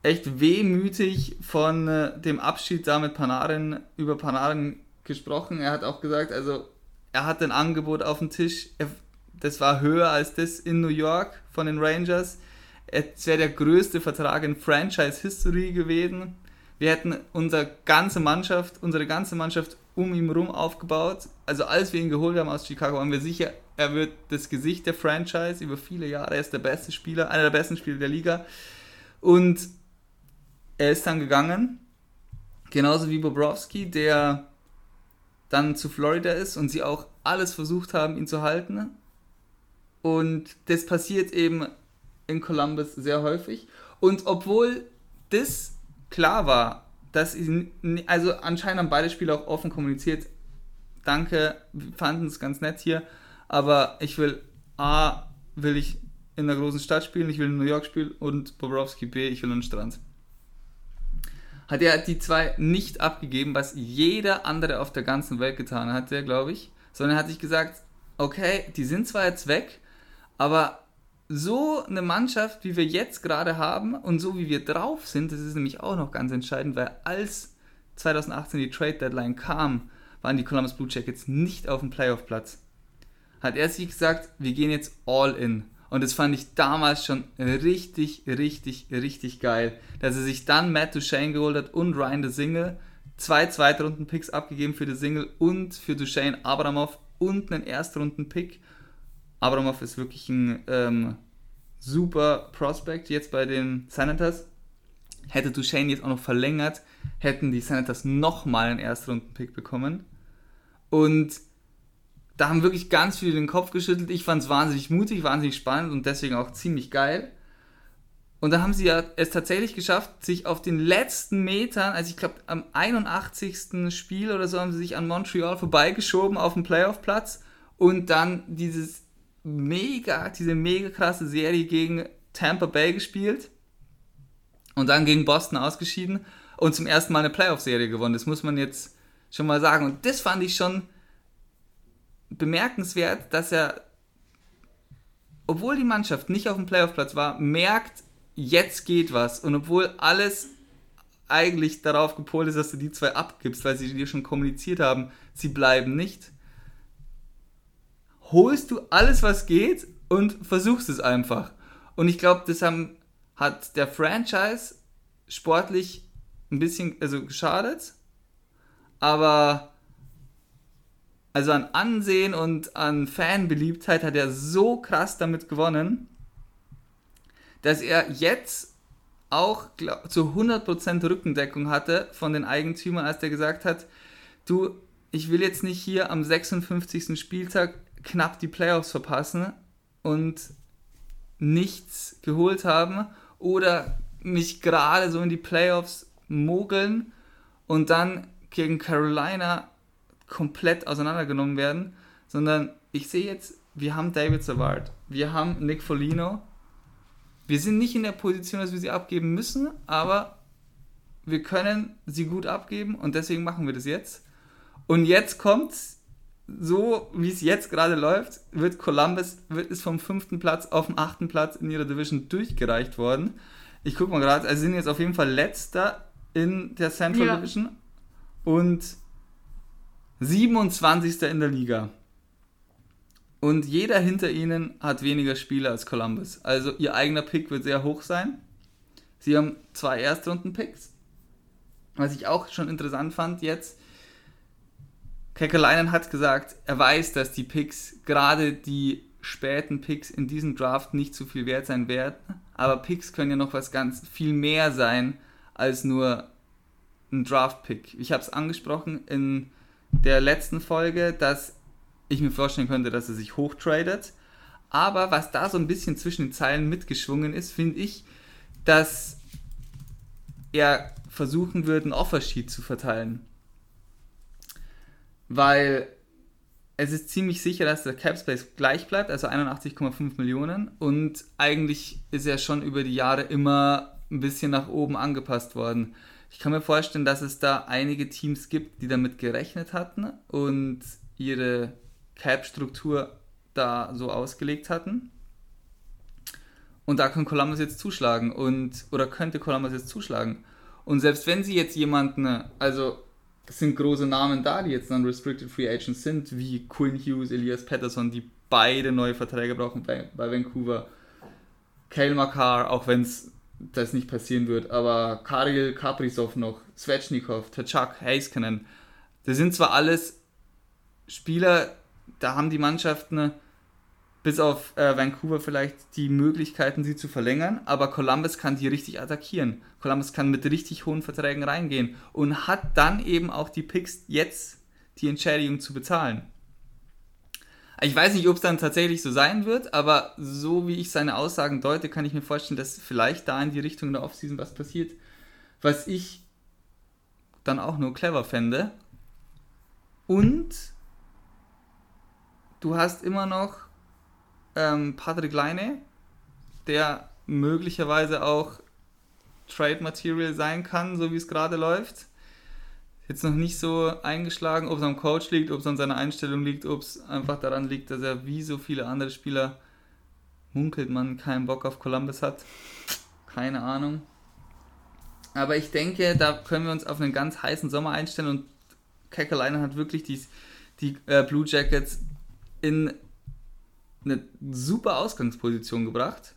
echt wehmütig von äh, dem Abschied da mit Panarin über Panarin gesprochen. Er hat auch gesagt, also er hatte ein Angebot auf dem Tisch, er, das war höher als das in New York von den Rangers. Es wäre der größte Vertrag in Franchise-History gewesen. Wir hätten unsere ganze Mannschaft, unsere ganze Mannschaft um ihn herum aufgebaut. Also als wir ihn geholt haben aus Chicago, waren wir sicher, er wird das Gesicht der Franchise über viele Jahre. Er ist der beste Spieler, einer der besten Spieler der Liga. Und er ist dann gegangen, genauso wie Bobrovsky, der dann zu Florida ist und sie auch alles versucht haben, ihn zu halten. Und das passiert eben in Columbus sehr häufig. Und obwohl das klar war, dass ich, also anscheinend haben beide Spieler auch offen kommuniziert. Danke, wir fanden es ganz nett hier, aber ich will A, will ich in einer großen Stadt spielen, ich will in New York spielen und Bobrovsky B, ich will den Strand. Hat er die zwei nicht abgegeben, was jeder andere auf der ganzen Welt getan hat, glaube ich, sondern hat sich gesagt, okay, die sind zwar jetzt weg, aber so eine Mannschaft, wie wir jetzt gerade haben und so wie wir drauf sind, das ist nämlich auch noch ganz entscheidend, weil als 2018 die Trade Deadline kam, waren die Columbus Blue Jackets nicht auf dem Playoff-Platz. Hat er sich gesagt, wir gehen jetzt all in. Und das fand ich damals schon richtig, richtig, richtig geil, dass er sich dann Matt Duchesne geholt hat und Ryan the Single, zwei Zweitrunden-Picks abgegeben für the Single und für Duchesne Abramov und einen Erstrunden-Pick Abramov ist wirklich ein ähm, super Prospect jetzt bei den Senators. Hätte Duchesne jetzt auch noch verlängert, hätten die Senators nochmal einen Erstrunden-Pick bekommen. Und da haben wirklich ganz viele den Kopf geschüttelt. Ich fand es wahnsinnig mutig, wahnsinnig spannend und deswegen auch ziemlich geil. Und da haben sie ja es tatsächlich geschafft, sich auf den letzten Metern, also ich glaube am 81. Spiel oder so, haben sie sich an Montreal vorbeigeschoben auf dem Playoff-Platz und dann dieses mega, diese mega krasse Serie gegen Tampa Bay gespielt und dann gegen Boston ausgeschieden und zum ersten Mal eine Playoff-Serie gewonnen. Das muss man jetzt schon mal sagen. Und das fand ich schon bemerkenswert, dass er, obwohl die Mannschaft nicht auf dem Playoff-Platz war, merkt, jetzt geht was. Und obwohl alles eigentlich darauf gepolt ist, dass du die zwei abgibst, weil sie dir schon kommuniziert haben, sie bleiben nicht, holst du alles, was geht und versuchst es einfach. Und ich glaube, das haben, hat der Franchise sportlich ein bisschen also geschadet, aber also an Ansehen und an Fanbeliebtheit hat er so krass damit gewonnen, dass er jetzt auch glaub, zu 100% Rückendeckung hatte von den Eigentümern, als der gesagt hat, du, ich will jetzt nicht hier am 56. Spieltag knapp die Playoffs verpassen und nichts geholt haben oder mich gerade so in die Playoffs mogeln und dann gegen Carolina komplett auseinandergenommen werden, sondern ich sehe jetzt, wir haben David Savard, wir haben Nick Folino, wir sind nicht in der Position, dass wir sie abgeben müssen, aber wir können sie gut abgeben und deswegen machen wir das jetzt. Und jetzt kommt's, so wie es jetzt gerade läuft, wird Columbus wird es vom fünften Platz auf den achten Platz in ihrer Division durchgereicht worden. Ich gucke mal gerade, also sind jetzt auf jeden Fall letzter in der Central ja. Division und 27. in der Liga. Und jeder hinter ihnen hat weniger Spieler als Columbus. Also ihr eigener Pick wird sehr hoch sein. Sie haben zwei Erstrunden-Picks. Was ich auch schon interessant fand jetzt, Kekalainen hat gesagt, er weiß, dass die Picks, gerade die späten Picks in diesem Draft nicht so viel wert sein werden, aber Picks können ja noch was ganz viel mehr sein als nur ein Draft-Pick. Ich habe es angesprochen in der letzten Folge, dass ich mir vorstellen könnte, dass er sich hochtradet. Aber was da so ein bisschen zwischen den Zeilen mitgeschwungen ist, finde ich, dass er versuchen würde, ein Offersheet zu verteilen weil es ist ziemlich sicher, dass der Cap Space gleich bleibt, also 81,5 Millionen. Und eigentlich ist er schon über die Jahre immer ein bisschen nach oben angepasst worden. Ich kann mir vorstellen, dass es da einige Teams gibt, die damit gerechnet hatten und ihre Cap-Struktur da so ausgelegt hatten. Und da kann Columbus jetzt zuschlagen und oder könnte Columbus jetzt zuschlagen. Und selbst wenn sie jetzt jemanden, also sind große Namen da, die jetzt dann Restricted Free Agents sind, wie Quinn Hughes, Elias Patterson, die beide neue Verträge brauchen bei, bei Vancouver. Kale Makar, auch wenn es das nicht passieren wird, aber Karel Kaprizov noch, Svechnikov, Tachak, Heiskanen, das sind zwar alles Spieler, da haben die Mannschaften bis auf äh, Vancouver vielleicht die Möglichkeiten, sie zu verlängern, aber Columbus kann die richtig attackieren. Columbus kann mit richtig hohen Verträgen reingehen und hat dann eben auch die Picks, jetzt die Entschädigung zu bezahlen. Ich weiß nicht, ob es dann tatsächlich so sein wird, aber so wie ich seine Aussagen deute, kann ich mir vorstellen, dass vielleicht da in die Richtung der Offseason was passiert, was ich dann auch nur clever fände. Und du hast immer noch ähm, Patrick Leine, der möglicherweise auch Trade Material sein kann, so wie es gerade läuft. Jetzt noch nicht so eingeschlagen, ob es am Coach liegt, ob es an seiner Einstellung liegt, ob es einfach daran liegt, dass er wie so viele andere Spieler munkelt man keinen Bock auf Columbus hat. Keine Ahnung. Aber ich denke, da können wir uns auf einen ganz heißen Sommer einstellen und Kekalainen hat wirklich die, die äh, Blue Jackets in eine super Ausgangsposition gebracht.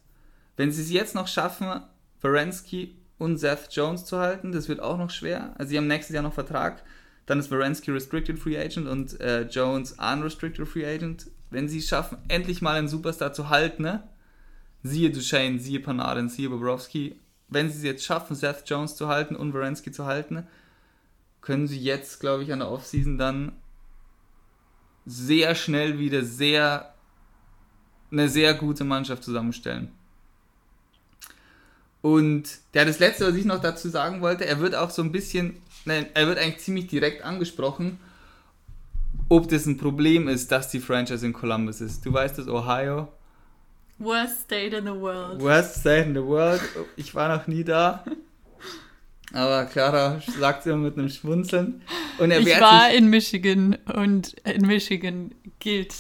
Wenn sie es jetzt noch schaffen, Varensky und Seth Jones zu halten, das wird auch noch schwer. Also sie haben nächstes Jahr noch Vertrag. Dann ist Varensky Restricted Free Agent und äh, Jones Unrestricted Free Agent. Wenn sie es schaffen, endlich mal einen Superstar zu halten, ne? siehe Duchesne, siehe Panarin, siehe Bobrovsky, wenn sie es jetzt schaffen, Seth Jones zu halten und Varensky zu halten, können sie jetzt, glaube ich, an der Offseason dann sehr schnell wieder sehr eine sehr gute Mannschaft zusammenstellen. Und ja, das letzte, was ich noch dazu sagen wollte, er wird auch so ein bisschen, nein, er wird eigentlich ziemlich direkt angesprochen, ob das ein Problem ist, dass die Franchise in Columbus ist. Du weißt das, Ohio. Worst state in the world. Worst state in the world. Ich war noch nie da. Aber Clara sagt es immer mit einem Schmunzeln. Und er ich war in Michigan und in Michigan gilt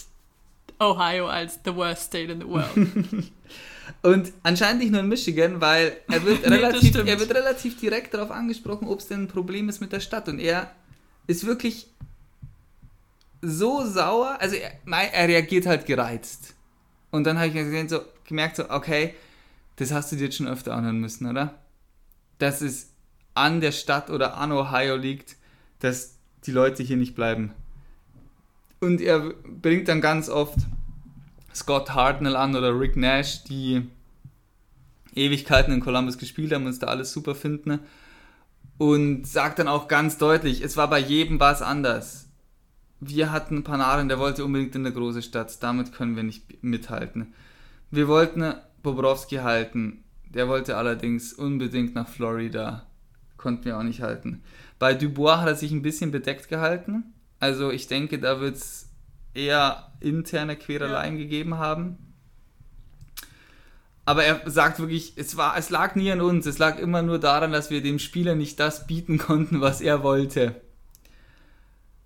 Ohio als the worst state in the world. Und anscheinend nicht nur in Michigan, weil er wird, nee, relativ, er wird relativ direkt darauf angesprochen, ob es denn ein Problem ist mit der Stadt. Und er ist wirklich so sauer, also er, er reagiert halt gereizt. Und dann habe ich gesehen, so, gemerkt, so, okay, das hast du dir jetzt schon öfter anhören müssen, oder? Dass es an der Stadt oder an Ohio liegt, dass die Leute hier nicht bleiben. Und er bringt dann ganz oft Scott Hartnell an oder Rick Nash, die Ewigkeiten in Columbus gespielt haben und es da alles super finden. Und sagt dann auch ganz deutlich, es war bei jedem was anders. Wir hatten Panarin, der wollte unbedingt in eine große Stadt, damit können wir nicht mithalten. Wir wollten Bobrowski halten, der wollte allerdings unbedingt nach Florida, konnten wir auch nicht halten. Bei Dubois hat er sich ein bisschen bedeckt gehalten, also ich denke, da wird es eher interne Quereleien ja. gegeben haben. Aber er sagt wirklich, es, war, es lag nie an uns, es lag immer nur daran, dass wir dem Spieler nicht das bieten konnten, was er wollte.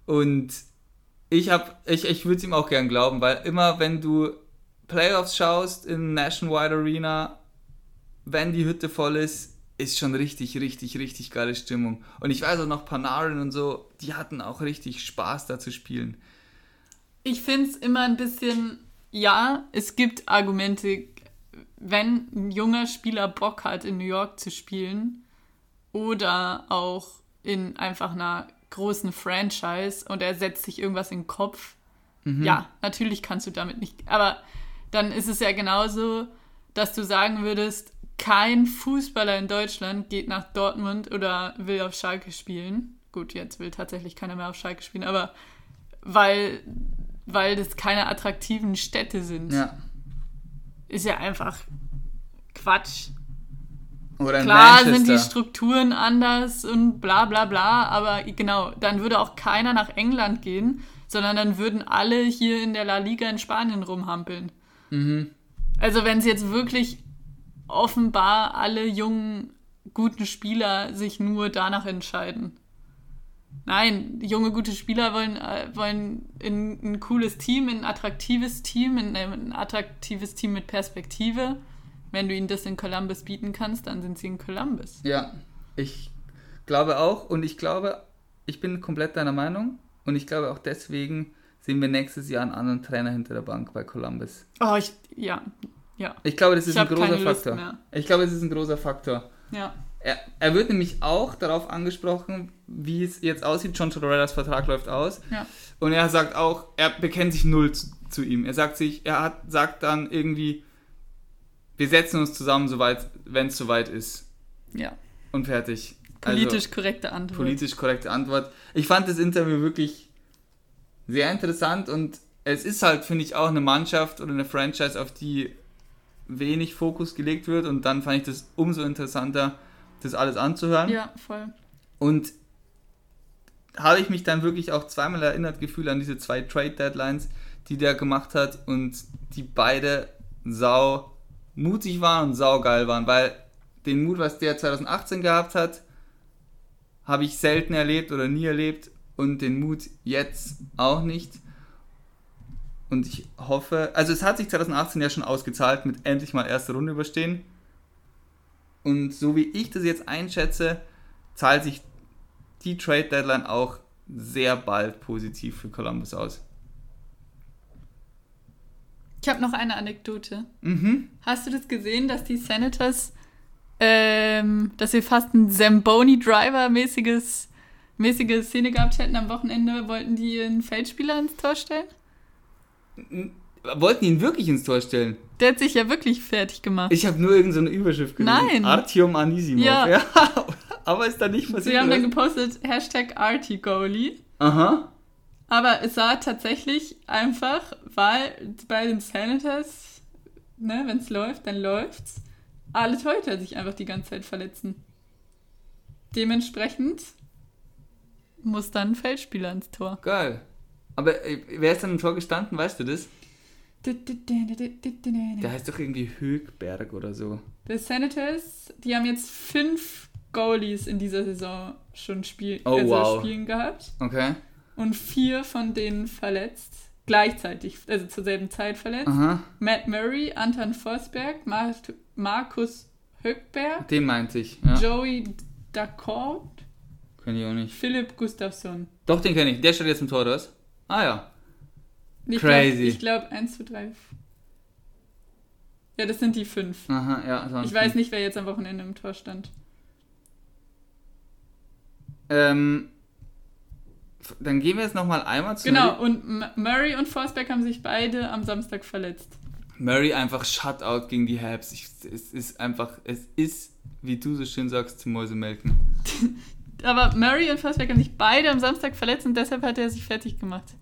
Und ich, ich, ich würde es ihm auch gern glauben, weil immer wenn du Playoffs schaust in Nationwide Arena, wenn die Hütte voll ist, ist schon richtig, richtig, richtig geile Stimmung. Und ich weiß auch noch, Panarin und so, die hatten auch richtig Spaß da zu spielen. Ich finde es immer ein bisschen, ja, es gibt Argumente, wenn ein junger Spieler Bock hat, in New York zu spielen oder auch in einfach einer großen Franchise und er setzt sich irgendwas in den Kopf. Mhm. Ja, natürlich kannst du damit nicht, aber dann ist es ja genauso, dass du sagen würdest, kein Fußballer in Deutschland geht nach Dortmund oder will auf Schalke spielen. Gut, jetzt will tatsächlich keiner mehr auf Schalke spielen, aber weil, weil das keine attraktiven Städte sind. Ja. Ist ja einfach Quatsch. Oder Klar sind die Strukturen anders und bla bla bla, aber genau, dann würde auch keiner nach England gehen, sondern dann würden alle hier in der La Liga in Spanien rumhampeln. Mhm. Also wenn es jetzt wirklich offenbar alle jungen, guten Spieler sich nur danach entscheiden. Nein, junge, gute Spieler wollen, äh, wollen in ein cooles Team, in ein attraktives Team, in ein attraktives Team mit Perspektive. Wenn du ihnen das in Columbus bieten kannst, dann sind sie in Columbus. Ja, ich glaube auch und ich glaube, ich bin komplett deiner Meinung und ich glaube auch deswegen sehen wir nächstes Jahr einen anderen Trainer hinter der Bank bei Columbus. Oh, ich, ja, ja, Ich glaube, das ist Ich ein großer Faktor. Ich glaube, es ist ein großer Faktor. ja. Er, er wird nämlich auch darauf angesprochen, wie es jetzt aussieht. John Tortorella's Vertrag läuft aus. Ja. Und er sagt auch, er bekennt sich null zu, zu ihm. Er sagt sich, er hat, sagt dann irgendwie, wir setzen uns zusammen, soweit, wenn es soweit ist. Ja. Und fertig. Politisch korrekte Antwort. Also, politisch korrekte Antwort. Ich fand das Interview wirklich sehr interessant und es ist halt, finde ich, auch eine Mannschaft oder eine Franchise, auf die wenig Fokus gelegt wird und dann fand ich das umso interessanter, das alles anzuhören. Ja, voll. Und habe ich mich dann wirklich auch zweimal erinnert gefühlt an diese zwei Trade Deadlines, die der gemacht hat und die beide sau mutig waren und sau geil waren, weil den Mut, was der 2018 gehabt hat, habe ich selten erlebt oder nie erlebt und den Mut jetzt auch nicht. Und ich hoffe, also es hat sich 2018 ja schon ausgezahlt mit endlich mal erste Runde überstehen. Und so wie ich das jetzt einschätze, zahlt sich die Trade Deadline auch sehr bald positiv für Columbus aus. Ich habe noch eine Anekdote. Mhm. Hast du das gesehen, dass die Senators, ähm, dass wir fast ein Zamboni-Driver-mäßiges mäßige Szene gehabt hätten am Wochenende, wollten die einen Feldspieler ins Tor stellen? Wollten ihn wirklich ins Tor stellen? Der hat sich ja wirklich fertig gemacht. Ich habe nur irgendeine so Überschrift gelesen. Nein. Artyom Anisimov. Ja. aber ist da nicht passiert. Sie haben dann gepostet, Hashtag Artie-Goalie. Aha. Aber es war tatsächlich einfach, weil bei den Senators, ne, wenn es läuft, dann läuft's. Alle Torhüter sich einfach die ganze Zeit verletzen. Dementsprechend muss dann ein Feldspieler ins Tor. Geil. Aber äh, wer ist dann im Tor gestanden, weißt du das? Der heißt doch irgendwie Högberg oder so. Die Senators, die haben jetzt fünf Goalies in dieser Saison schon spiel Oh, also wow. spielen gehabt. Okay. Und vier von denen verletzt. Gleichzeitig, also zur selben Zeit verletzt. Aha. Matt Murray, Anton Forsberg, Mar Markus Höckberg, Den meinte ich. Ja. Joey Dacord, Kenn ich auch nicht. Philipp Gustafsson. Doch, den kenne ich. Der steht jetzt im Tor, oder was? Ah ja. Ich Crazy. Glaub, ich glaube, 1, 2, 3. Ja, das sind die fünf. Aha, ja. sonst Ich weiß nicht, wer jetzt am Wochenende im Tor stand. Ähm, dann gehen wir jetzt nochmal einmal zu Genau, und M Murray und Forsberg haben sich beide am Samstag verletzt. Murray einfach Shutout gegen die Habs. Ich, es ist einfach, es ist, wie du so schön sagst, zum Mäusemelken. Aber Murray und Forsberg haben sich beide am Samstag verletzt und deshalb hat er sich fertig gemacht.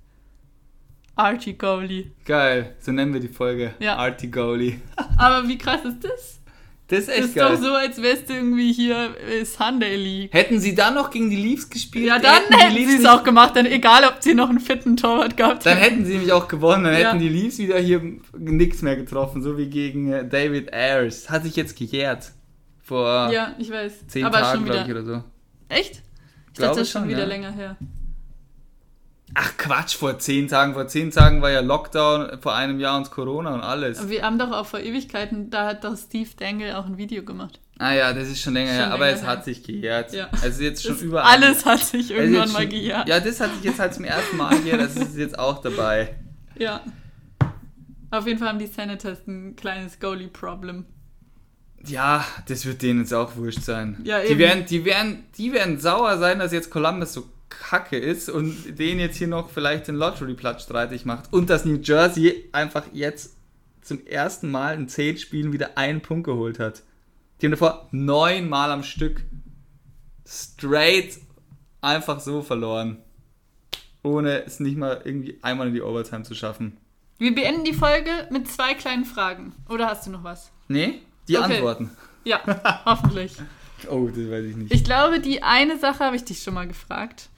Archie Goalie. Geil, so nennen wir die Folge. Ja. Artie Goalie. Aber wie krass ist das? Das ist Das echt ist geil. doch so, als wärst du irgendwie hier äh, Sunday League. Hätten sie dann noch gegen die Leafs gespielt? Ja, dann die hätten Leafs sie es auch gemacht, dann egal, ob sie noch einen fitten Torwart gehabt Dann hätten sie nämlich auch gewonnen, dann Ja. hätten die Leafs wieder hier nichts mehr getroffen, so wie gegen äh, David Ayers. Hat sich jetzt gejährt. Vor Ja, ich weiß. zehn Aber Tagen, schon glaube wieder. ich, oder so. Echt? Ich Glaube dachte, das ist schon schon, wieder ja. länger her. Ach Quatsch, vor zehn Tagen. Vor zehn Tagen war ja Lockdown, vor einem Jahr und Corona und alles. Aber wir haben doch auch vor Ewigkeiten, da hat doch Steve Dangle auch ein Video gemacht. Ah ja, das ist schon länger Schon her, aber länger es her. hat sich gejährt. Ja. Also jetzt schon Das über alles hat sich irgendwann mal gejagt. Ja, das hat sich jetzt halt zum ersten Mal gejährt, das ist jetzt auch dabei. Ja. Auf jeden Fall haben die Senators ein kleines Goalie-Problem. Ja, das wird denen jetzt auch wurscht sein. Ja, die, eben. werden, die, werden, die werden sauer sein, dass jetzt Columbus so kacke ist und denen jetzt hier noch vielleicht den Lottery-Platz streitig macht. Und dass New Jersey einfach jetzt zum ersten Mal in zehn Spielen wieder einen Punkt geholt hat. Die haben davor neunmal am Stück straight einfach so verloren. Ohne es nicht mal irgendwie einmal in die Overtime zu schaffen. Wir beenden die Folge mit zwei kleinen Fragen. Oder hast du noch was? Nee? Die Okay. Antworten. Ja, hoffentlich. Oh, das weiß ich nicht. Ich glaube, die eine Sache habe ich dich schon mal gefragt.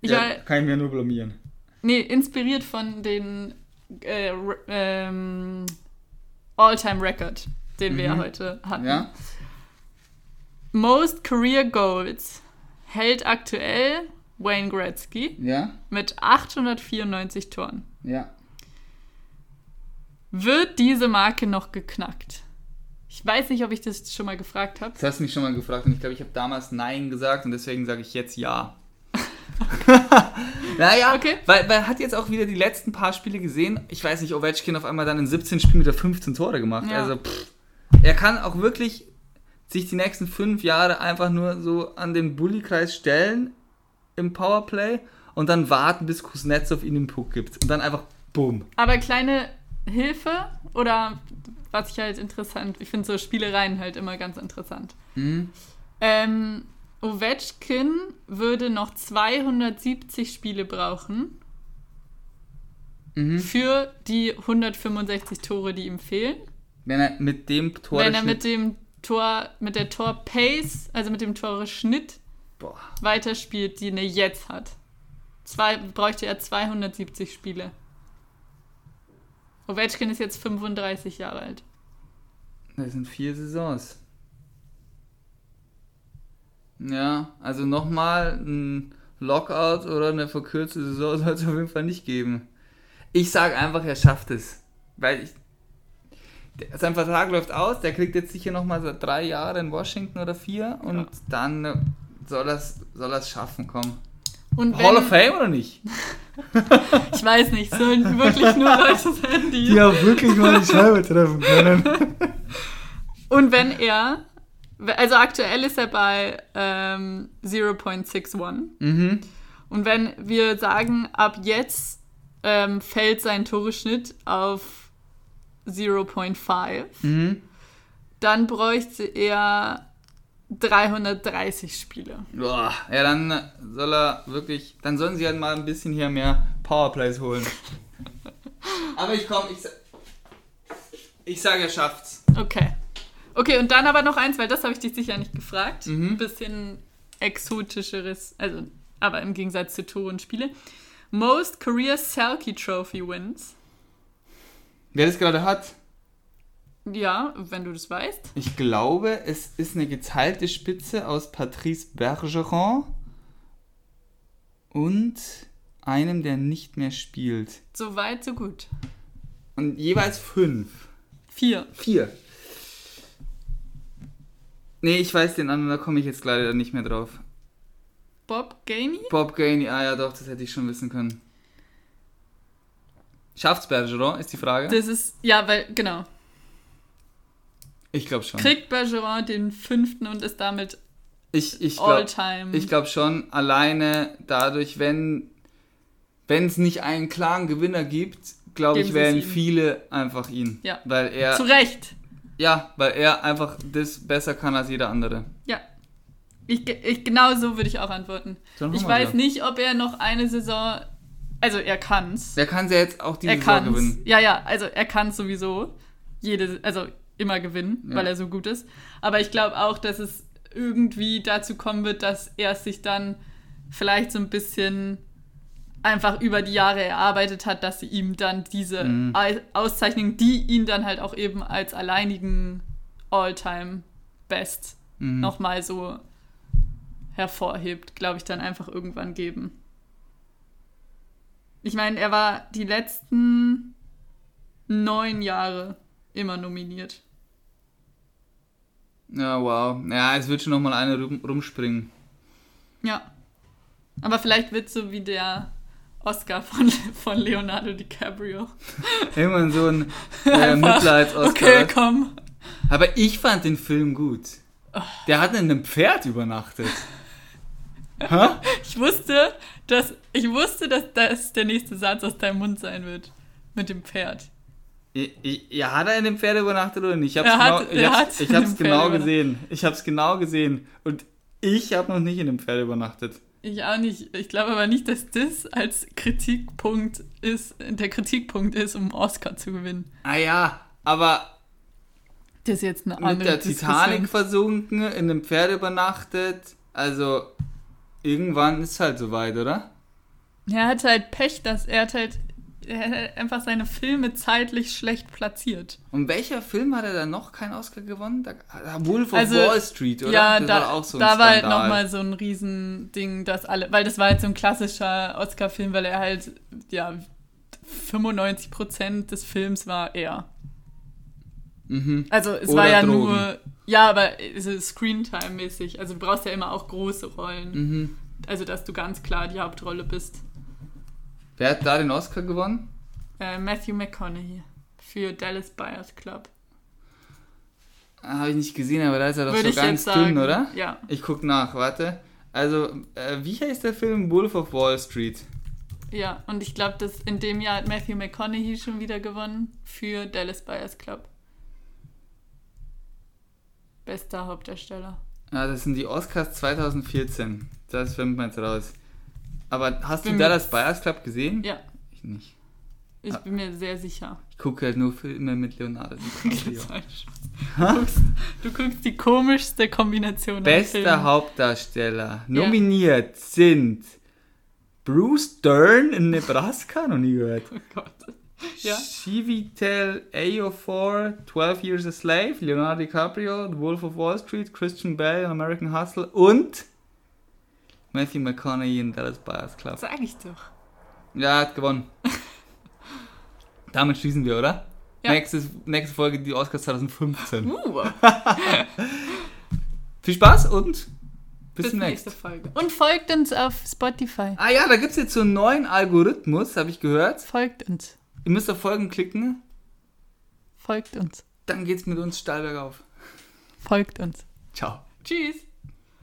Ich ja, war, kann ich mir nur blamieren. nee, inspiriert von den äh, ähm, All-Time Record, den wir ja Mhm. heute hatten. Ja? Most Career Goals hält aktuell Wayne Gretzky Ja? mit 894 Toren. Ja. Wird diese Marke noch geknackt? Ich weiß nicht, ob ich das schon mal gefragt habe. Das hast du mich schon mal gefragt und ich glaube, ich habe damals Nein gesagt und deswegen sage ich jetzt Ja. naja, Okay. weil, weil er hat jetzt auch wieder die letzten paar Spiele gesehen. Ich weiß nicht, Ovechkin auf einmal dann in 17 Spielen wieder 15 Tore gemacht. Ja. Also, pff, er kann auch wirklich sich die nächsten fünf Jahre einfach nur so an den Bullykreis stellen im Powerplay und dann warten, bis Kuznetsov ihm den Puck gibt. Und dann einfach bumm. Aber kleine Hilfe oder was ich halt interessant, ich finde so Spielereien halt immer ganz interessant. Mhm. Ähm, Ovechkin würde noch 270 Spiele brauchen Mhm. für die 165 Tore, die ihm fehlen. Wenn er mit dem Tor Wenn er mit dem Tor, mit der Tor-Pace, also mit dem Tore-Schnitt weiterspielt, die er jetzt hat. Zwei, bräuchte er 270 Spiele. Ovechkin ist jetzt 35 Jahre alt. Das sind vier Saisons. Ja, also nochmal ein Lockout oder eine verkürzte Saison soll es auf jeden Fall nicht geben. Ich sage einfach, er schafft es. Weil ich, sein Vertrag läuft aus, der kriegt jetzt sicher nochmal so drei Jahre in Washington oder vier und Ja. dann äh, soll das soll das schaffen, komm. Und Hall of Fame oder nicht? ich weiß nicht, sollen wirklich nur Leute sein, die. auch wirklich mal die Scheibe treffen können. Und wenn er, also aktuell ist er bei ähm, 0.61. Mhm. Und wenn wir sagen, ab jetzt ähm, fällt sein Toreschnitt auf 0.5, Mhm. dann bräuchte er 330 Spiele. Boah, ja, dann soll er wirklich, dann sollen sie halt mal ein bisschen hier mehr Powerplays holen. Aber ich komm, ich, ich sage, er schafft's. Okay. Okay, und dann aber noch eins, weil das habe ich dich sicher nicht gefragt. Mhm. Ein bisschen exotischeres, also, aber im Gegensatz zu Tore und Spiele. Most Career Selkie Trophy Wins. Wer das gerade hat, Ja, wenn du das weißt. ich glaube, es ist eine geteilte Spitze aus Patrice Bergeron und einem, der nicht mehr spielt. So weit, so gut. Und jeweils fünf. Vier. Vier. Nee, ich weiß den anderen, da komme ich jetzt leider nicht mehr drauf. Bob Gainey? Bob Gainey, ah ja doch, das hätte ich schon wissen können. Schafft's Bergeron, ist die Frage? Das ist, ja, weil, genau. Ich glaube schon. Kriegt Bergeron den fünften und ist damit Ich, ich glaube All-Time. ich glaub schon, alleine dadurch, wenn wenn es nicht einen klaren Gewinner gibt, glaube ich, wählen viele einfach ihn. Ja. Weil er, Zu Recht. Ja, weil er einfach das besser kann als jeder andere. Ja. Ich, ich, genau so würde ich auch antworten. Ich weiß nicht, ob er noch eine Saison. Also, er kann's. Der kann sie jetzt auch diese er Saison kann's. gewinnen. Ja, ja, also er kann sowieso. Jede, also immer gewinnen, Ja. weil er so gut ist. Aber ich glaube auch, dass es irgendwie dazu kommen wird, dass er sich dann vielleicht so ein bisschen einfach über die Jahre erarbeitet hat, dass sie ihm dann diese Mhm. Au- Auszeichnung, die ihn dann halt auch eben als alleinigen All-Time-Best Mhm. nochmal so hervorhebt, glaube ich, dann einfach irgendwann geben. Ich meine, er war die letzten neun Jahre immer nominiert. Ja, wow. Ja, es wird schon nochmal eine rum, rumspringen. Ja. Aber vielleicht wird so wie der Oscar von, von Leonardo DiCaprio. Irgendwann so ein äh, Mitleids-Oscar. Okay, komm. Aber ich fand den Film gut. Der hat in einem Pferd übernachtet. Hä? Ich wusste, dass ich wusste, dass das der nächste Satz aus deinem Mund sein wird. Mit dem Pferd. Ja, hat er in dem Pferd übernachtet oder nicht? Ich hab's Er genau, hat- ich hab's, hat ich hab's genau gesehen. Ich hab's genau gesehen. Und ich habe noch nicht in dem Pferd übernachtet. Ich auch nicht. Ich glaube aber nicht, dass das als Kritikpunkt ist, der Kritikpunkt ist, um einen Oscar zu gewinnen. Ah ja, aber Das ist jetzt eine mit andere der Diskussion. Titanic versunken, in einem Pferd übernachtet. Also, irgendwann ist halt soweit, oder? Er hat halt Pech, dass er hat halt er hat einfach seine Filme zeitlich schlecht platziert. Und welcher Film hat er da noch keinen Oscar gewonnen? Da, Wolf of Also, Wall Street, oder? Ja, das da, war auch so ein da war halt nochmal so ein Riesending, dass alle, weil das war halt so ein klassischer Oscar-Film, weil er halt, ja, 95% des Films war er. Mhm. Also es Oder war ja Drogen. nur, ja, aber so Screentime-mäßig. Also du brauchst ja immer auch große Rollen. Mhm. Also, dass du ganz klar die Hauptrolle bist. Wer hat da den Oscar gewonnen? Äh, Matthew McConaughey für Dallas Buyers Club. Ah, Habe ich nicht gesehen, aber da ist er doch Würde so ganz sagen. dünn, oder? Ja. Ich guck nach, warte. Also, äh, wie heißt der Film? Wolf of Wall Street. Ja, und ich glaube, dass in dem Jahr hat Matthew McConaughey schon wieder gewonnen für Dallas Buyers Club. Bester Hauptdarsteller. Ah, das sind die Oscars 2014. Das findet man jetzt raus. Aber hast Bin du Dallas Buyers Club gesehen? Ja, Ich nicht. ich Ah. bin mir sehr sicher. Ich gucke halt nur Filme mit Leonardo DiCaprio. Du guckst, du guckst die komischste Kombination Bester. Hauptdarsteller. Nominiert sind Bruce Dern in Nebraska, noch nie gehört. Oh Gott. Ja. Chivitel Ejiofor, 12 Years a Slave, Leonardo DiCaprio, The Wolf of Wall Street, Christian Bale, American Hustle und Matthew McConaughey in Dallas Buyers Club. Sag ich doch. Ja, hat gewonnen. Damit schließen wir, oder? Ja. Nächstes, nächste Folge, die Oscars 2015. Uh, Viel Spaß und bis, bis zum nächste nächsten. Folge. Und folgt uns auf Spotify. Ah ja, da gibt es jetzt so einen neuen Algorithmus, habe ich gehört. Folgt uns. Ihr müsst auf Folgen klicken, Folgt uns. dann geht's mit uns steil bergauf. Folgt uns. Ciao. Tschüss.